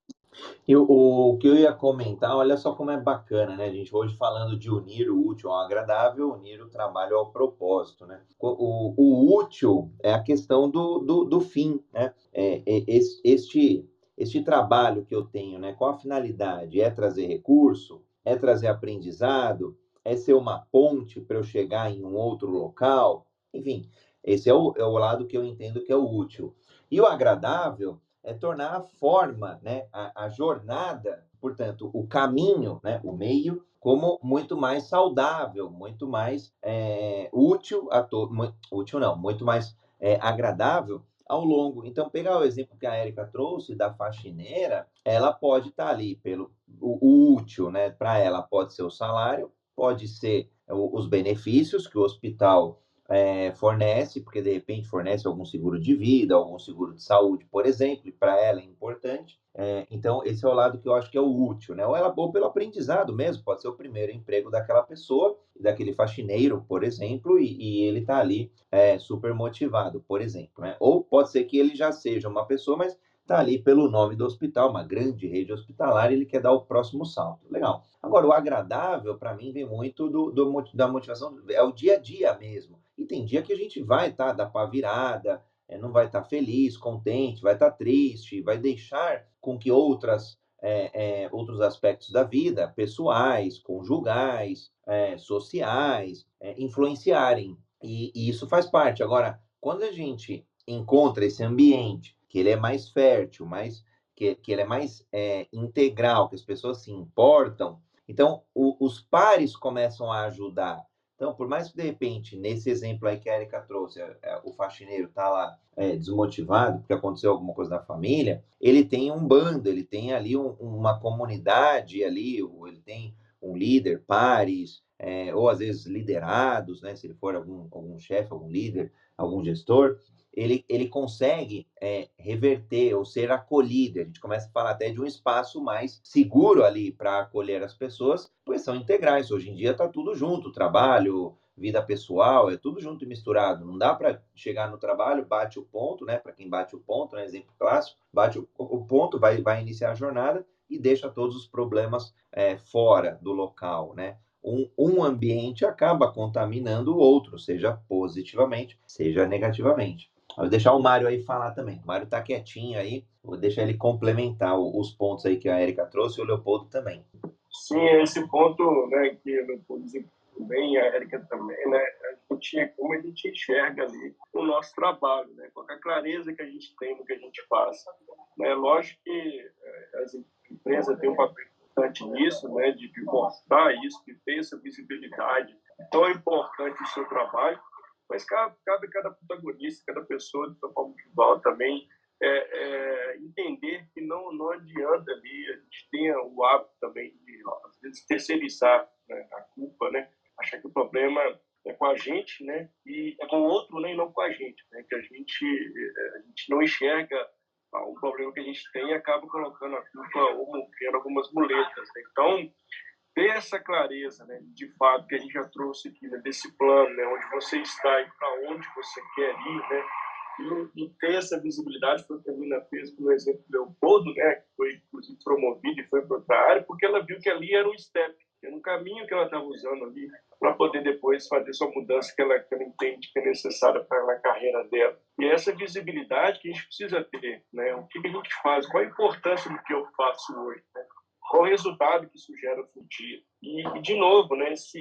Eu, o que eu ia comentar, olha só como é bacana, né, gente? Hoje falando de unir o útil ao agradável, unir o trabalho ao propósito, né? O, o útil é a questão do, do, do fim, né? É, é, este, este trabalho que eu tenho, né? Qual a finalidade? É trazer recurso? É trazer aprendizado? É ser uma ponte para eu chegar em um outro local? Enfim, esse é o, é o lado que eu entendo que é o útil. E o agradável é tornar a forma, né, a, a jornada, portanto, o caminho, né, o meio, como muito mais saudável, muito mais é, útil a todo, útil não, muito mais é, agradável ao longo. Então, pegar o exemplo que a Érica trouxe da faxineira, ela pode estar tá ali pelo o, o útil, né? Para ela pode ser o salário, pode ser os benefícios que o hospital é, fornece, porque de repente fornece algum seguro de vida, algum seguro de saúde, por exemplo, e para ela é importante. É, então, esse é o lado que eu acho que é o útil, né? Ou ela ou pelo aprendizado mesmo, pode ser o primeiro emprego daquela pessoa, daquele faxineiro, por exemplo, e, e ele está ali é, super motivado, por exemplo, né? Ou pode ser que ele já seja uma pessoa, mas está ali pelo nome do hospital, uma grande rede hospitalar, ele quer dar o próximo salto. Legal. Agora, o agradável, para mim, vem muito do, do, da motivação, é o dia a dia mesmo. E tem dia que a gente vai, tá? Dá para virada, é, não vai estar tá feliz, contente, vai estar tá triste, vai deixar com que outras é, é, outros aspectos da vida, pessoais, conjugais, sociais, influenciarem. E, e, isso faz parte. Agora, quando a gente encontra esse ambiente, que ele é mais fértil, mais, que, que ele é mais é, integral, que as pessoas se importam, então o, os pares começam a ajudar. Então, por mais que de repente, nesse exemplo aí que a Erika trouxe, é, é, o faxineiro está lá é, desmotivado porque aconteceu alguma coisa na família, ele tem um bando, ele tem ali um, uma comunidade ali, ele tem um líder, pares, é, ou às vezes liderados, né? Se ele for algum, algum chefe, algum líder, algum gestor, ele, ele consegue é, reverter ou ser acolhido. A gente começa a falar até de um espaço mais seguro ali para acolher as pessoas, pois são integrais. Hoje em dia está tudo junto, trabalho, vida pessoal, é tudo junto e misturado. Não dá para chegar no trabalho, bate o ponto, né? Para quem bate o ponto, né? exemplo clássico, bate o, o, ponto, vai, vai iniciar a jornada e deixa todos os problemas é, fora do local, né? Um, um ambiente acaba contaminando o outro, seja positivamente, seja negativamente. Vou deixar o Mário aí falar também. O Mário tá quietinho aí, vou deixar ele complementar os pontos aí que a Erika trouxe e o Leopoldo também. Sim, esse ponto né, que o Leopoldo bem, a Erika também, né, a gente, como a gente enxerga ali o nosso trabalho, né, com a clareza que a gente tem no que a gente faz. Né, lógico que eh, as empresas têm um papel importante nisso, né, de mostrar isso, de ter essa visibilidade tão importante o seu trabalho, mas cabe, cabe cada protagonista, cada pessoa de São Paulo de também é, é, entender que não, não adianta ali, a gente tenha o hábito também de, às vezes, terceirizar né, a culpa, né? Achar que o problema é com a gente, né? E é com o outro, né? E não com a gente, né? Que a gente, é, a gente não enxerga um problema que a gente tem e acaba colocando a culpa ou criando algumas muletas. Né? Então, ter essa clareza, né, de fato, que a gente já trouxe aqui, né, desse plano, né, onde você está e para onde você quer ir, né, e, e ter essa visibilidade, foi o que a Mina fez no exemplo do Leopoldo, né, que foi inclusive promovido e foi para outra área, porque ela viu que ali era um step, era um caminho que ela estava usando ali para poder depois fazer sua mudança que ela, que ela entende que é necessária para a carreira dela. E é essa visibilidade que a gente precisa ter, né, o que, que a gente faz, qual a importância do que eu faço hoje, né? Qual o resultado que isso gera no. E, de novo, né, se,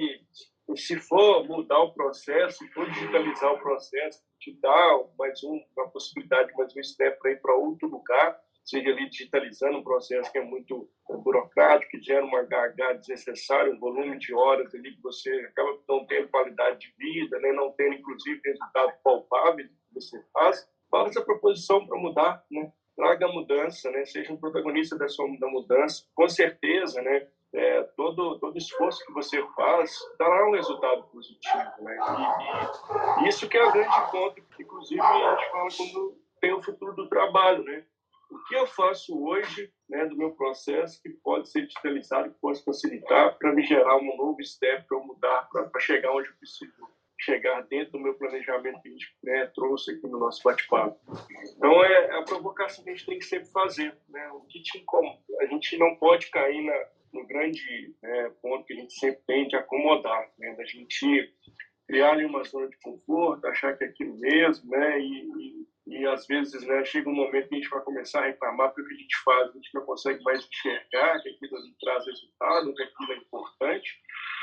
se for mudar o processo, se for digitalizar o processo, te dá mais um, uma possibilidade, mais um step para ir para outro lugar, seja ali digitalizando um processo que é muito burocrático, que gera uma HH desnecessária, um volume de horas ali que você acaba não tendo qualidade de vida, né, não tendo, inclusive, resultado palpável que você faz, faz a proposição para mudar, né? Traga mudança, né? Seja um protagonista da sua da mudança. Com certeza, né? É, todo todo esforço que você faz dará um resultado positivo, né? E, e isso que é a grande conta, inclusive a gente fala quando tem o futuro do trabalho, né? O que eu faço hoje, né, do meu processo que pode ser digitalizado, que pode facilitar para me gerar um novo step para mudar, para chegar onde eu preciso chegar dentro do meu planejamento que a gente né, trouxe aqui no nosso bate-papo. Então, é, é a provocação que a gente tem que sempre fazer. Né? O que te incomoda, a gente não pode cair na, no grande é, ponto que a gente sempre tem de acomodar, né? da gente criar uma zona de conforto, achar que é aquilo mesmo, né? e, e e às vezes né, chega um momento que a gente vai começar a reclamar porque o que a gente faz, a gente não consegue mais enxergar que aquilo traz resultado, que aquilo é importante.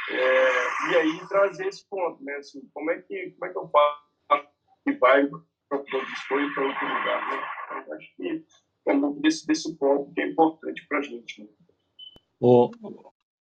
É, e aí trazer esse ponto, né? Assim, como, é que, como é que eu faço e vai para o dispor para outro lugar? Né? Então, acho que é muito desse, desse ponto que é importante para a gente. Né? Ô,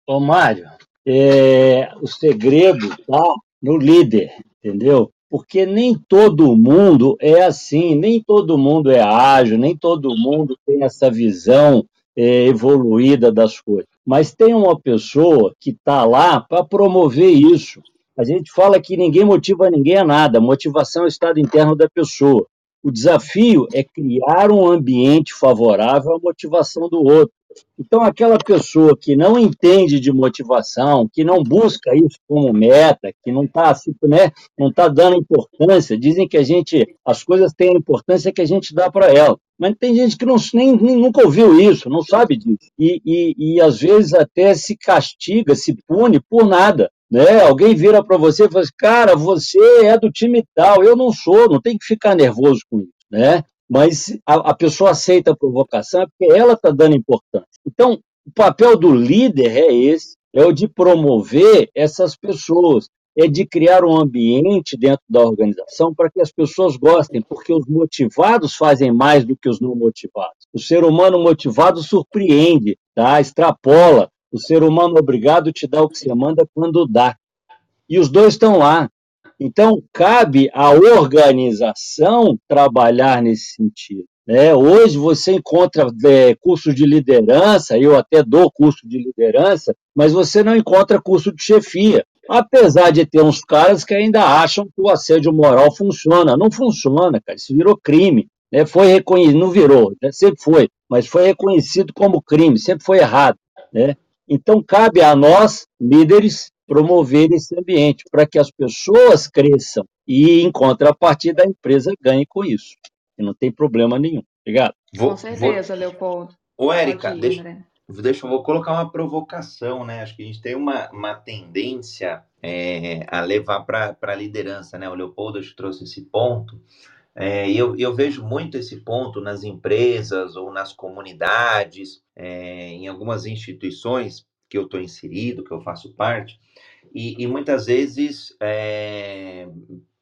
ô Mário, é, o segredo está no líder, entendeu? porque nem todo mundo é assim, nem todo mundo é ágil, nem todo mundo tem essa visão é, evoluída das coisas. Mas tem uma pessoa que está lá para promover isso. A gente fala que ninguém motiva ninguém a nada, motivação é o estado interno da pessoa. O desafio é criar um ambiente favorável à motivação do outro. Então, aquela pessoa que não entende de motivação, que não busca isso como meta, que não está né, não tá dando importância, dizem que a gente, as coisas têm a importância que a gente dá para ela. Mas tem gente que não, nem, nem, nunca ouviu isso, não sabe disso. E, e, e às vezes até se castiga, se pune por nada. né? Alguém vira para você e fala assim, cara, você é do time tal, eu não sou, não tem que ficar nervoso com isso, né? Mas a, a pessoa aceita a provocação é porque ela está dando importância. Então, o papel do líder é esse, é o de promover essas pessoas, é de criar um ambiente dentro da organização para que as pessoas gostem, porque os motivados fazem mais do que os não motivados. O ser humano motivado surpreende, tá? extrapola. O ser humano obrigado te dá o que você manda quando dá. E os dois estão lá. Então, cabe à organização trabalhar nesse sentido. Né? Hoje você encontra é, curso de liderança, eu até dou curso de liderança, mas você não encontra curso de chefia. Apesar de ter uns caras que ainda acham que o assédio moral funciona. Não funciona, cara. Isso virou crime. Né? Foi reconhecido, não virou, né? sempre foi, mas foi reconhecido como crime, sempre foi errado. Né? Então, cabe a nós, líderes, promover esse ambiente para que as pessoas cresçam e, em contrapartida, a empresa ganhe com isso. E não tem problema nenhum. Obrigado. Vou, com certeza, vou... Leopoldo. Ô, Érica, deixa, deixa, eu vou colocar uma provocação, né? Acho que a gente tem uma, uma tendência é, a levar para a liderança, né? O Leopoldo trouxe esse ponto. É, eu, eu vejo muito esse ponto nas empresas ou nas comunidades, é, em algumas instituições que eu estou inserido, que eu faço parte, e, e muitas vezes é,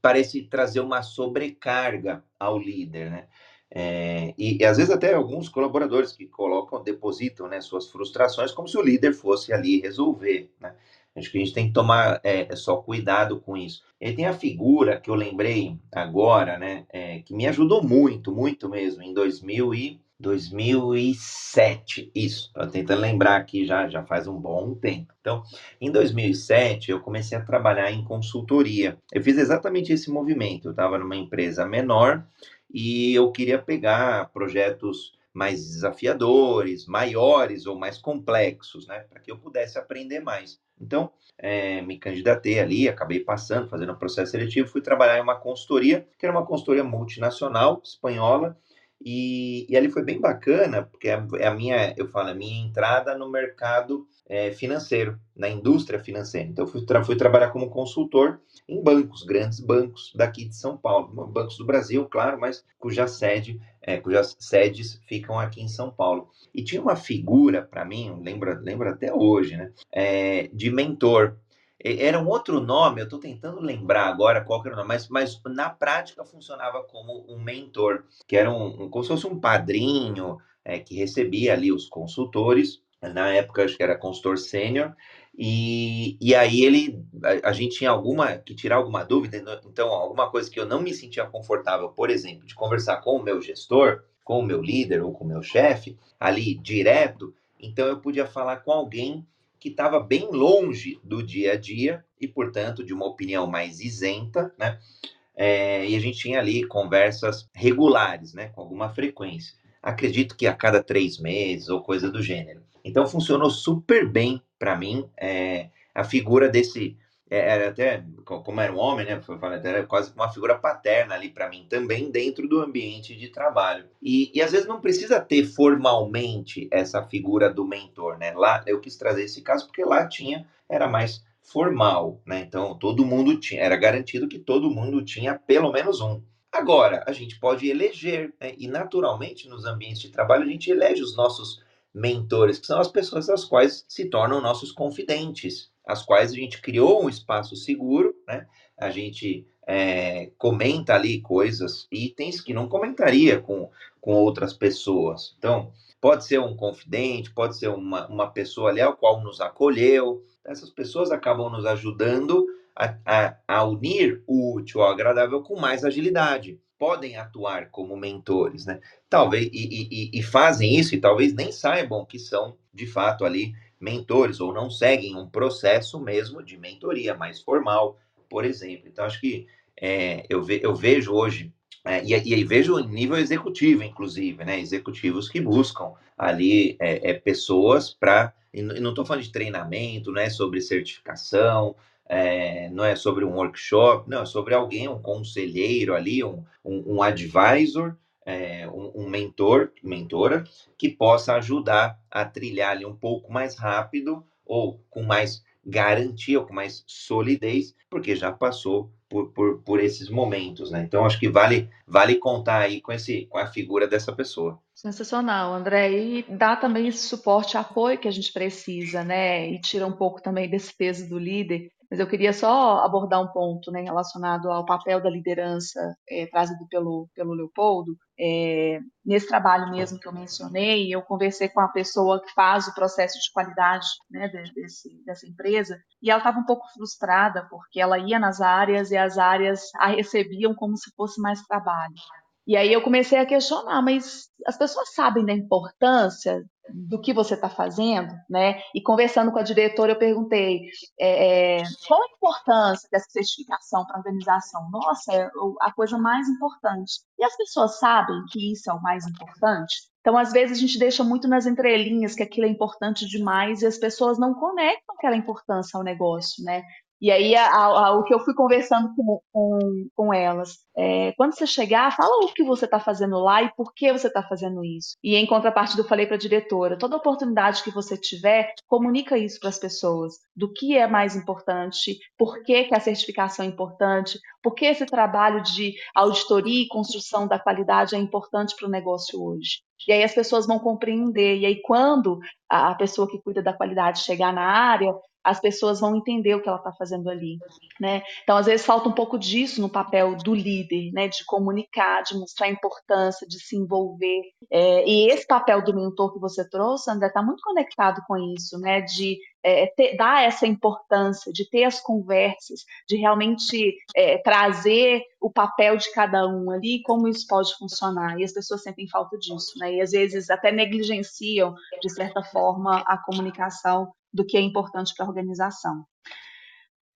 parece trazer uma sobrecarga ao líder, né? É, e, e, às vezes até alguns colaboradores que colocam, depositam né, suas frustrações como se o líder fosse ali resolver. Né? Acho que a gente tem que tomar é, só cuidado com isso. Ele tem a figura que eu lembrei agora, né, é, que me ajudou muito, muito mesmo, em 2000 e 2007, isso, estou tentando lembrar aqui já, já faz um bom tempo. Então, em 2007, eu comecei a trabalhar em consultoria. Eu fiz exatamente esse movimento. Eu estava numa empresa menor e eu queria pegar projetos mais desafiadores, maiores ou mais complexos, né, para que eu pudesse aprender mais. Então, é, me candidatei ali, acabei passando, fazendo um processo seletivo, fui trabalhar em uma consultoria, que era uma consultoria multinacional, espanhola, e, e ali foi bem bacana, porque é, é a minha, eu falo, a minha entrada no mercado é, financeiro, na indústria financeira. Então, eu fui, tra fui trabalhar como consultor em bancos, grandes bancos daqui de São Paulo, bancos do Brasil, claro, mas cuja sede, é, cujas sedes ficam aqui em São Paulo. E tinha uma figura para mim, lembra, lembra até hoje, né, é, de mentor. Era um outro nome, eu estou tentando lembrar agora qual era o nome, mas, mas na prática funcionava como um mentor, que era um, um como se fosse um padrinho é, que recebia ali os consultores. Na época, acho que era consultor sênior, e, e aí ele, a, a, gente tinha alguma que tirar alguma dúvida, então, então alguma coisa que eu não me sentia confortável, por exemplo, de conversar com o meu gestor, com o meu líder ou com o meu chefe ali direto, então eu podia falar com alguém que estava bem longe do dia a dia e, portanto, de uma opinião mais isenta, né? É, e a gente tinha ali conversas regulares, né? Com alguma frequência. Acredito que a cada três meses ou coisa do gênero. Então funcionou super bem para mim é, a figura desse era até, como era um homem, né? Era quase uma figura paterna ali para mim também dentro do ambiente de trabalho. E, e às vezes não precisa ter formalmente essa figura do mentor, né? Lá eu quis trazer esse caso porque lá tinha, era mais formal, né? Então todo mundo tinha, era garantido que todo mundo tinha pelo menos um. Agora, a gente pode eleger, né? e naturalmente nos ambientes de trabalho a gente elege os nossos mentores, que são as pessoas as quais se tornam nossos confidentes as quais a gente criou um espaço seguro, né? A gente é, comenta ali coisas, itens que não comentaria com, com outras pessoas. Então, pode ser um confidente, pode ser uma, uma pessoa ali ao qual nos acolheu. Essas pessoas acabam nos ajudando a, a, a unir o útil ao agradável com mais agilidade. Podem atuar como mentores, né? Talvez, e, e, e fazem isso, e talvez nem saibam que são, de fato, ali mentores ou não seguem um processo mesmo de mentoria mais formal, por exemplo. Então, acho que é, eu, ve, eu vejo hoje, é, e, vejo nível executivo, inclusive, né? Executivos que buscam ali é, é pessoas para. E não estou falando de treinamento, não é sobre certificação, é, não é sobre um workshop, não, é sobre alguém, um conselheiro ali, um, um, um advisor é, um, um, mentor, mentora, que possa ajudar a trilhar ali um pouco mais rápido ou com mais garantia, com mais solidez, porque já passou por, por, por esses momentos, né? Então acho que vale vale contar aí com esse com a figura dessa pessoa. Sensacional, André. E dá também esse suporte, apoio que a gente precisa, né? E tira um pouco também desse peso do líder. Mas eu queria só abordar um ponto né, relacionado ao papel da liderança é, trazido pelo, pelo Leopoldo. É, nesse trabalho mesmo que eu mencionei, eu conversei com a pessoa que faz o processo de qualidade né, desse, dessa empresa e ela estava um pouco frustrada porque ela ia nas áreas e as áreas a recebiam como se fosse mais trabalho. E aí eu comecei a questionar, mas as pessoas sabem da importância do que você está fazendo, né? E conversando com a diretora, eu perguntei é, é qual a importância dessa certificação para a organização. Nossa, é a coisa mais importante. E as pessoas sabem que isso é o mais importante? Então, às vezes, a gente deixa muito nas entrelinhas que aquilo é importante demais e as pessoas não conectam aquela importância ao negócio, né? E aí, a, a, o que eu fui conversando com, com, com elas, é, quando você chegar, fala o que você está fazendo lá e por que você está fazendo isso. E em contrapartida, eu falei para a diretora: toda oportunidade que você tiver, comunica isso para as pessoas, do que é mais importante, por que, que a certificação é importante, por que esse trabalho de auditoria e construção da qualidade é importante para o negócio hoje. E aí as pessoas vão compreender. E aí, quando a pessoa que cuida da qualidade chegar na área, as pessoas vão entender o que ela está fazendo ali, né? Então, às vezes falta um pouco disso no papel do líder, né? De comunicar, de mostrar a importância, de se envolver. É, e esse papel do mentor que você trouxe, André, está muito conectado com isso, né? De é, ter, dar essa importância, de ter as conversas, de realmente é, trazer o papel de cada um ali, como isso pode funcionar. E as pessoas sentem falta disso, né? E às vezes até negligenciam, de certa forma, a comunicação do que é importante para a organização.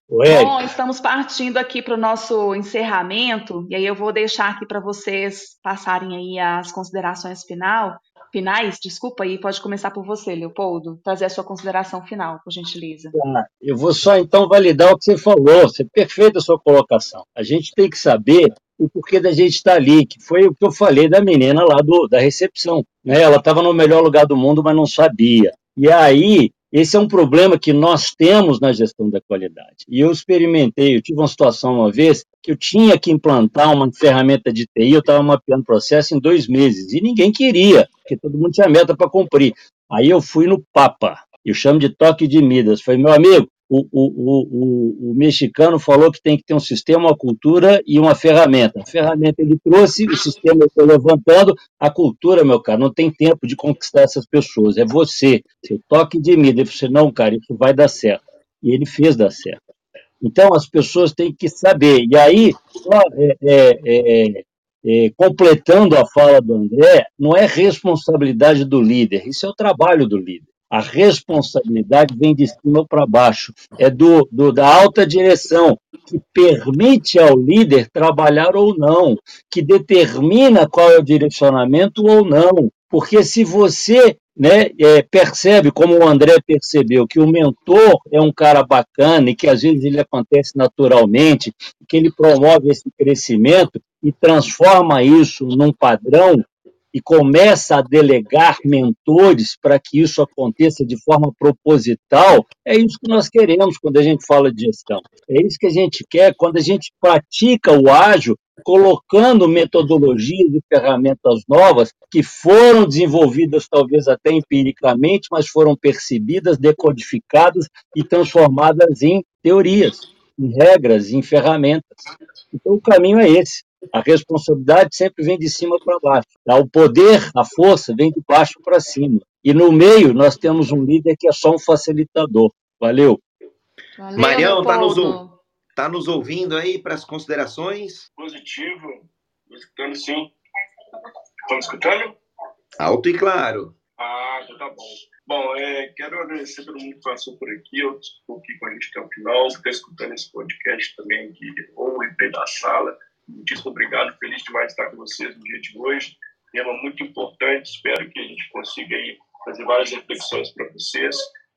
Bom, estamos partindo aqui para o nosso encerramento, e aí eu vou deixar aqui para vocês passarem aí as considerações final, finais, desculpa, e pode começar por você, Leopoldo, trazer a sua consideração final, por gentileza. Ah, eu vou só então validar o que você falou, você é perfeita a sua colocação. A gente tem que saber o porquê da gente estar tá ali, que foi o que eu falei da menina lá do, da recepção. Né? Ela estava no melhor lugar do mundo, mas não sabia. E aí esse é um problema que nós temos na gestão da qualidade. E eu experimentei, eu tive uma situação uma vez que eu tinha que implantar uma ferramenta de TI, eu estava mapeando o processo em dois meses, e ninguém queria, porque todo mundo tinha meta para cumprir. Aí eu fui no Papa, eu chamo de toque de Midas. Falei, meu amigo, o, o, o, o, mexicano falou que tem que ter um sistema, uma cultura e uma ferramenta. A ferramenta ele trouxe, o sistema eu estou levantando, a cultura, meu cara, não tem tempo de conquistar essas pessoas, é você. Seu toque de mim, falou, não, cara, isso vai dar certo. E ele fez dar certo. Então, as pessoas têm que saber. E aí, só, é, é, é, é, completando a fala do André, não é responsabilidade do líder, isso é o trabalho do líder. A responsabilidade vem de cima para baixo, é do, do, da alta direção, que permite ao líder trabalhar ou não, que determina qual é o direcionamento ou não. Porque se você né, é, percebe, como o André percebeu, que o mentor é um cara bacana e que às vezes ele acontece naturalmente, que ele promove esse crescimento e transforma isso num padrão, e começa a delegar mentores para que isso aconteça de forma proposital, é isso que nós queremos quando a gente fala de gestão. É isso que a gente quer quando a gente pratica o ágil, colocando metodologias e ferramentas novas que foram desenvolvidas talvez até empiricamente, mas foram percebidas, decodificadas e transformadas em teorias, em regras, em ferramentas. Então o caminho é esse. A responsabilidade sempre vem de cima para baixo. Tá? O poder, a força, vem de baixo para cima. E no meio, nós temos um líder que é só um facilitador. Valeu. Valeu Marião, está nos, tá nos ouvindo aí para as considerações? Positivo. Estou escutando sim. Estão escutando? Alto e claro. Ah, já tá bom. Bom, é, quero agradecer todo mundo que passou por aqui, eu estou aqui com a gente até o final, que está escutando esse podcast também aqui, ou em da sala. Muitíssimo obrigado, feliz demais de estar com vocês no dia de hoje. Tema muito importante, espero que a gente consiga aí fazer várias reflexões para vocês.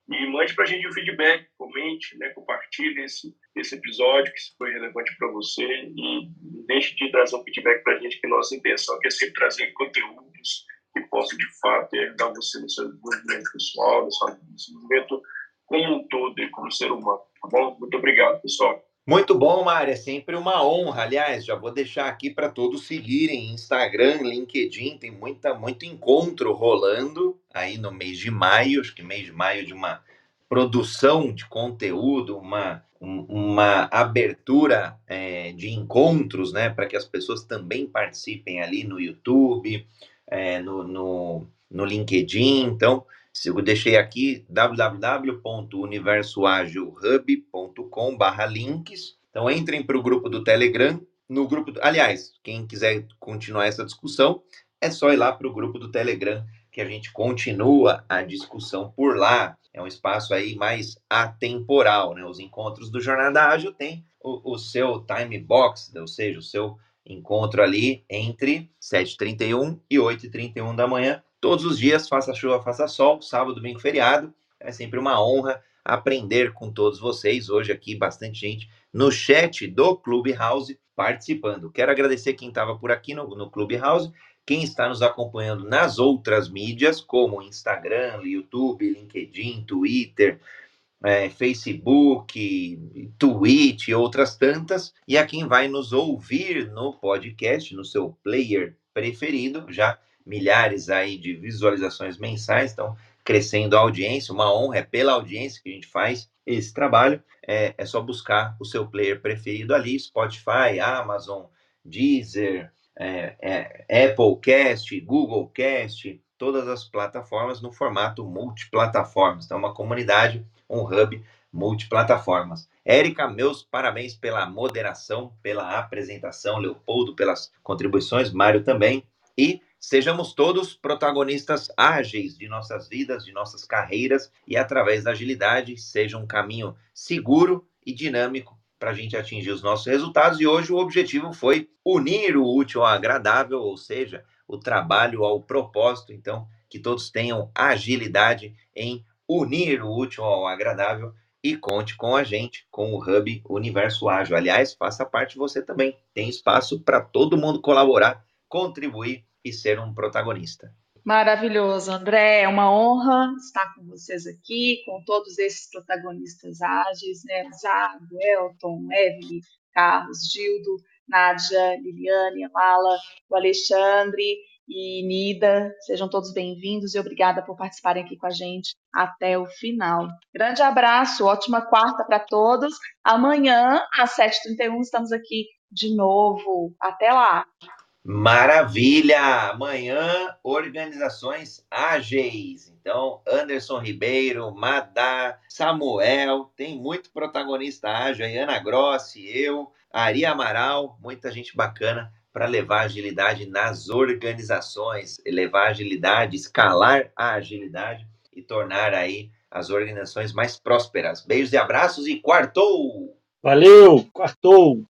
E mande para a gente o feedback, comente, né, compartilhe esse, esse episódio, que foi relevante para você. E deixe de trazer um feedback para a gente, que nossa intenção é sempre trazer conteúdos que possam, de fato, ajudar você no seu desenvolvimento pessoal, no seu desenvolvimento como um todo e como ser humano. Tá bom? Muito obrigado, pessoal. Muito bom, Mário. É sempre uma honra. Aliás, já vou deixar aqui para todos seguirem Instagram, LinkedIn. Tem muita, muito encontro rolando aí no mês de maio. Acho que mês de maio de uma produção de conteúdo, uma, uma abertura é, de encontros, né, para que as pessoas também participem ali no YouTube, é, no, no, no LinkedIn. Então, eu deixei aqui www.universoagilhub.com/links. Então entrem para o grupo do Telegram. No grupo, aliás, quem quiser continuar essa discussão, é só ir lá para o grupo do Telegram que a gente continua a discussão por lá. É um espaço aí mais atemporal, né? Os encontros do Jornada Ágil tem o, o seu time box, ou seja, o seu encontro ali entre 7h31 e 8h31 da manhã todos os dias, faça chuva, faça sol, sábado, domingo, feriado. É sempre uma honra aprender com todos vocês. Hoje aqui bastante gente no chat do Clubhouse participando. Quero agradecer quem estava por aqui no, no Clubhouse, quem está nos acompanhando nas outras mídias, como Instagram, YouTube, LinkedIn, Twitter, é, Facebook, Twitch e outras tantas, e a quem vai nos ouvir no podcast, no seu player preferido, já milhares aí de visualizações mensais, então crescendo a audiência, uma honra, é pela audiência que a gente faz esse trabalho, é, é só buscar o seu player preferido ali, Spotify, Amazon, Deezer, é, é, Apple Cast, Google Cast, todas as plataformas no formato multiplataformas. Então, uma comunidade, um hub multiplataformas. Érica, meus parabéns pela moderação, pela apresentação, Leopoldo pelas contribuições, Mário também. E Sejamos todos protagonistas ágeis de nossas vidas, de nossas carreiras e, através da agilidade, seja um caminho seguro e dinâmico para a gente atingir os nossos resultados. E hoje o objetivo foi unir o útil ao agradável, ou seja, o trabalho ao propósito. Então, que todos tenham agilidade em unir o útil ao agradável e conte com a gente, com o Hub Universo Ágil. Aliás, faça parte você também. Tem espaço para todo mundo colaborar, contribuir e ser um protagonista. Maravilhoso, André. É uma honra estar com vocês aqui, com todos esses protagonistas ágeis, né? Zago, Elton, Evelyn, Carlos, Gildo, Nádia, Liliane, Lala, o Alexandre e Nida. Sejam todos bem-vindos e obrigada por participarem aqui com a gente até o final. Grande abraço, ótima quarta para todos. Amanhã, às 7h31, estamos aqui de novo. Até lá! Maravilha! Amanhã, organizações ágeis. Então, Anderson Ribeiro, Madá, Samuel, tem muito protagonista ágil aí, Ana Grossi, eu, Ari Amaral, muita gente bacana para levar agilidade nas organizações, levar agilidade, escalar a agilidade e tornar aí as organizações mais prósperas. Beijos e abraços e quartou! Valeu, quartou!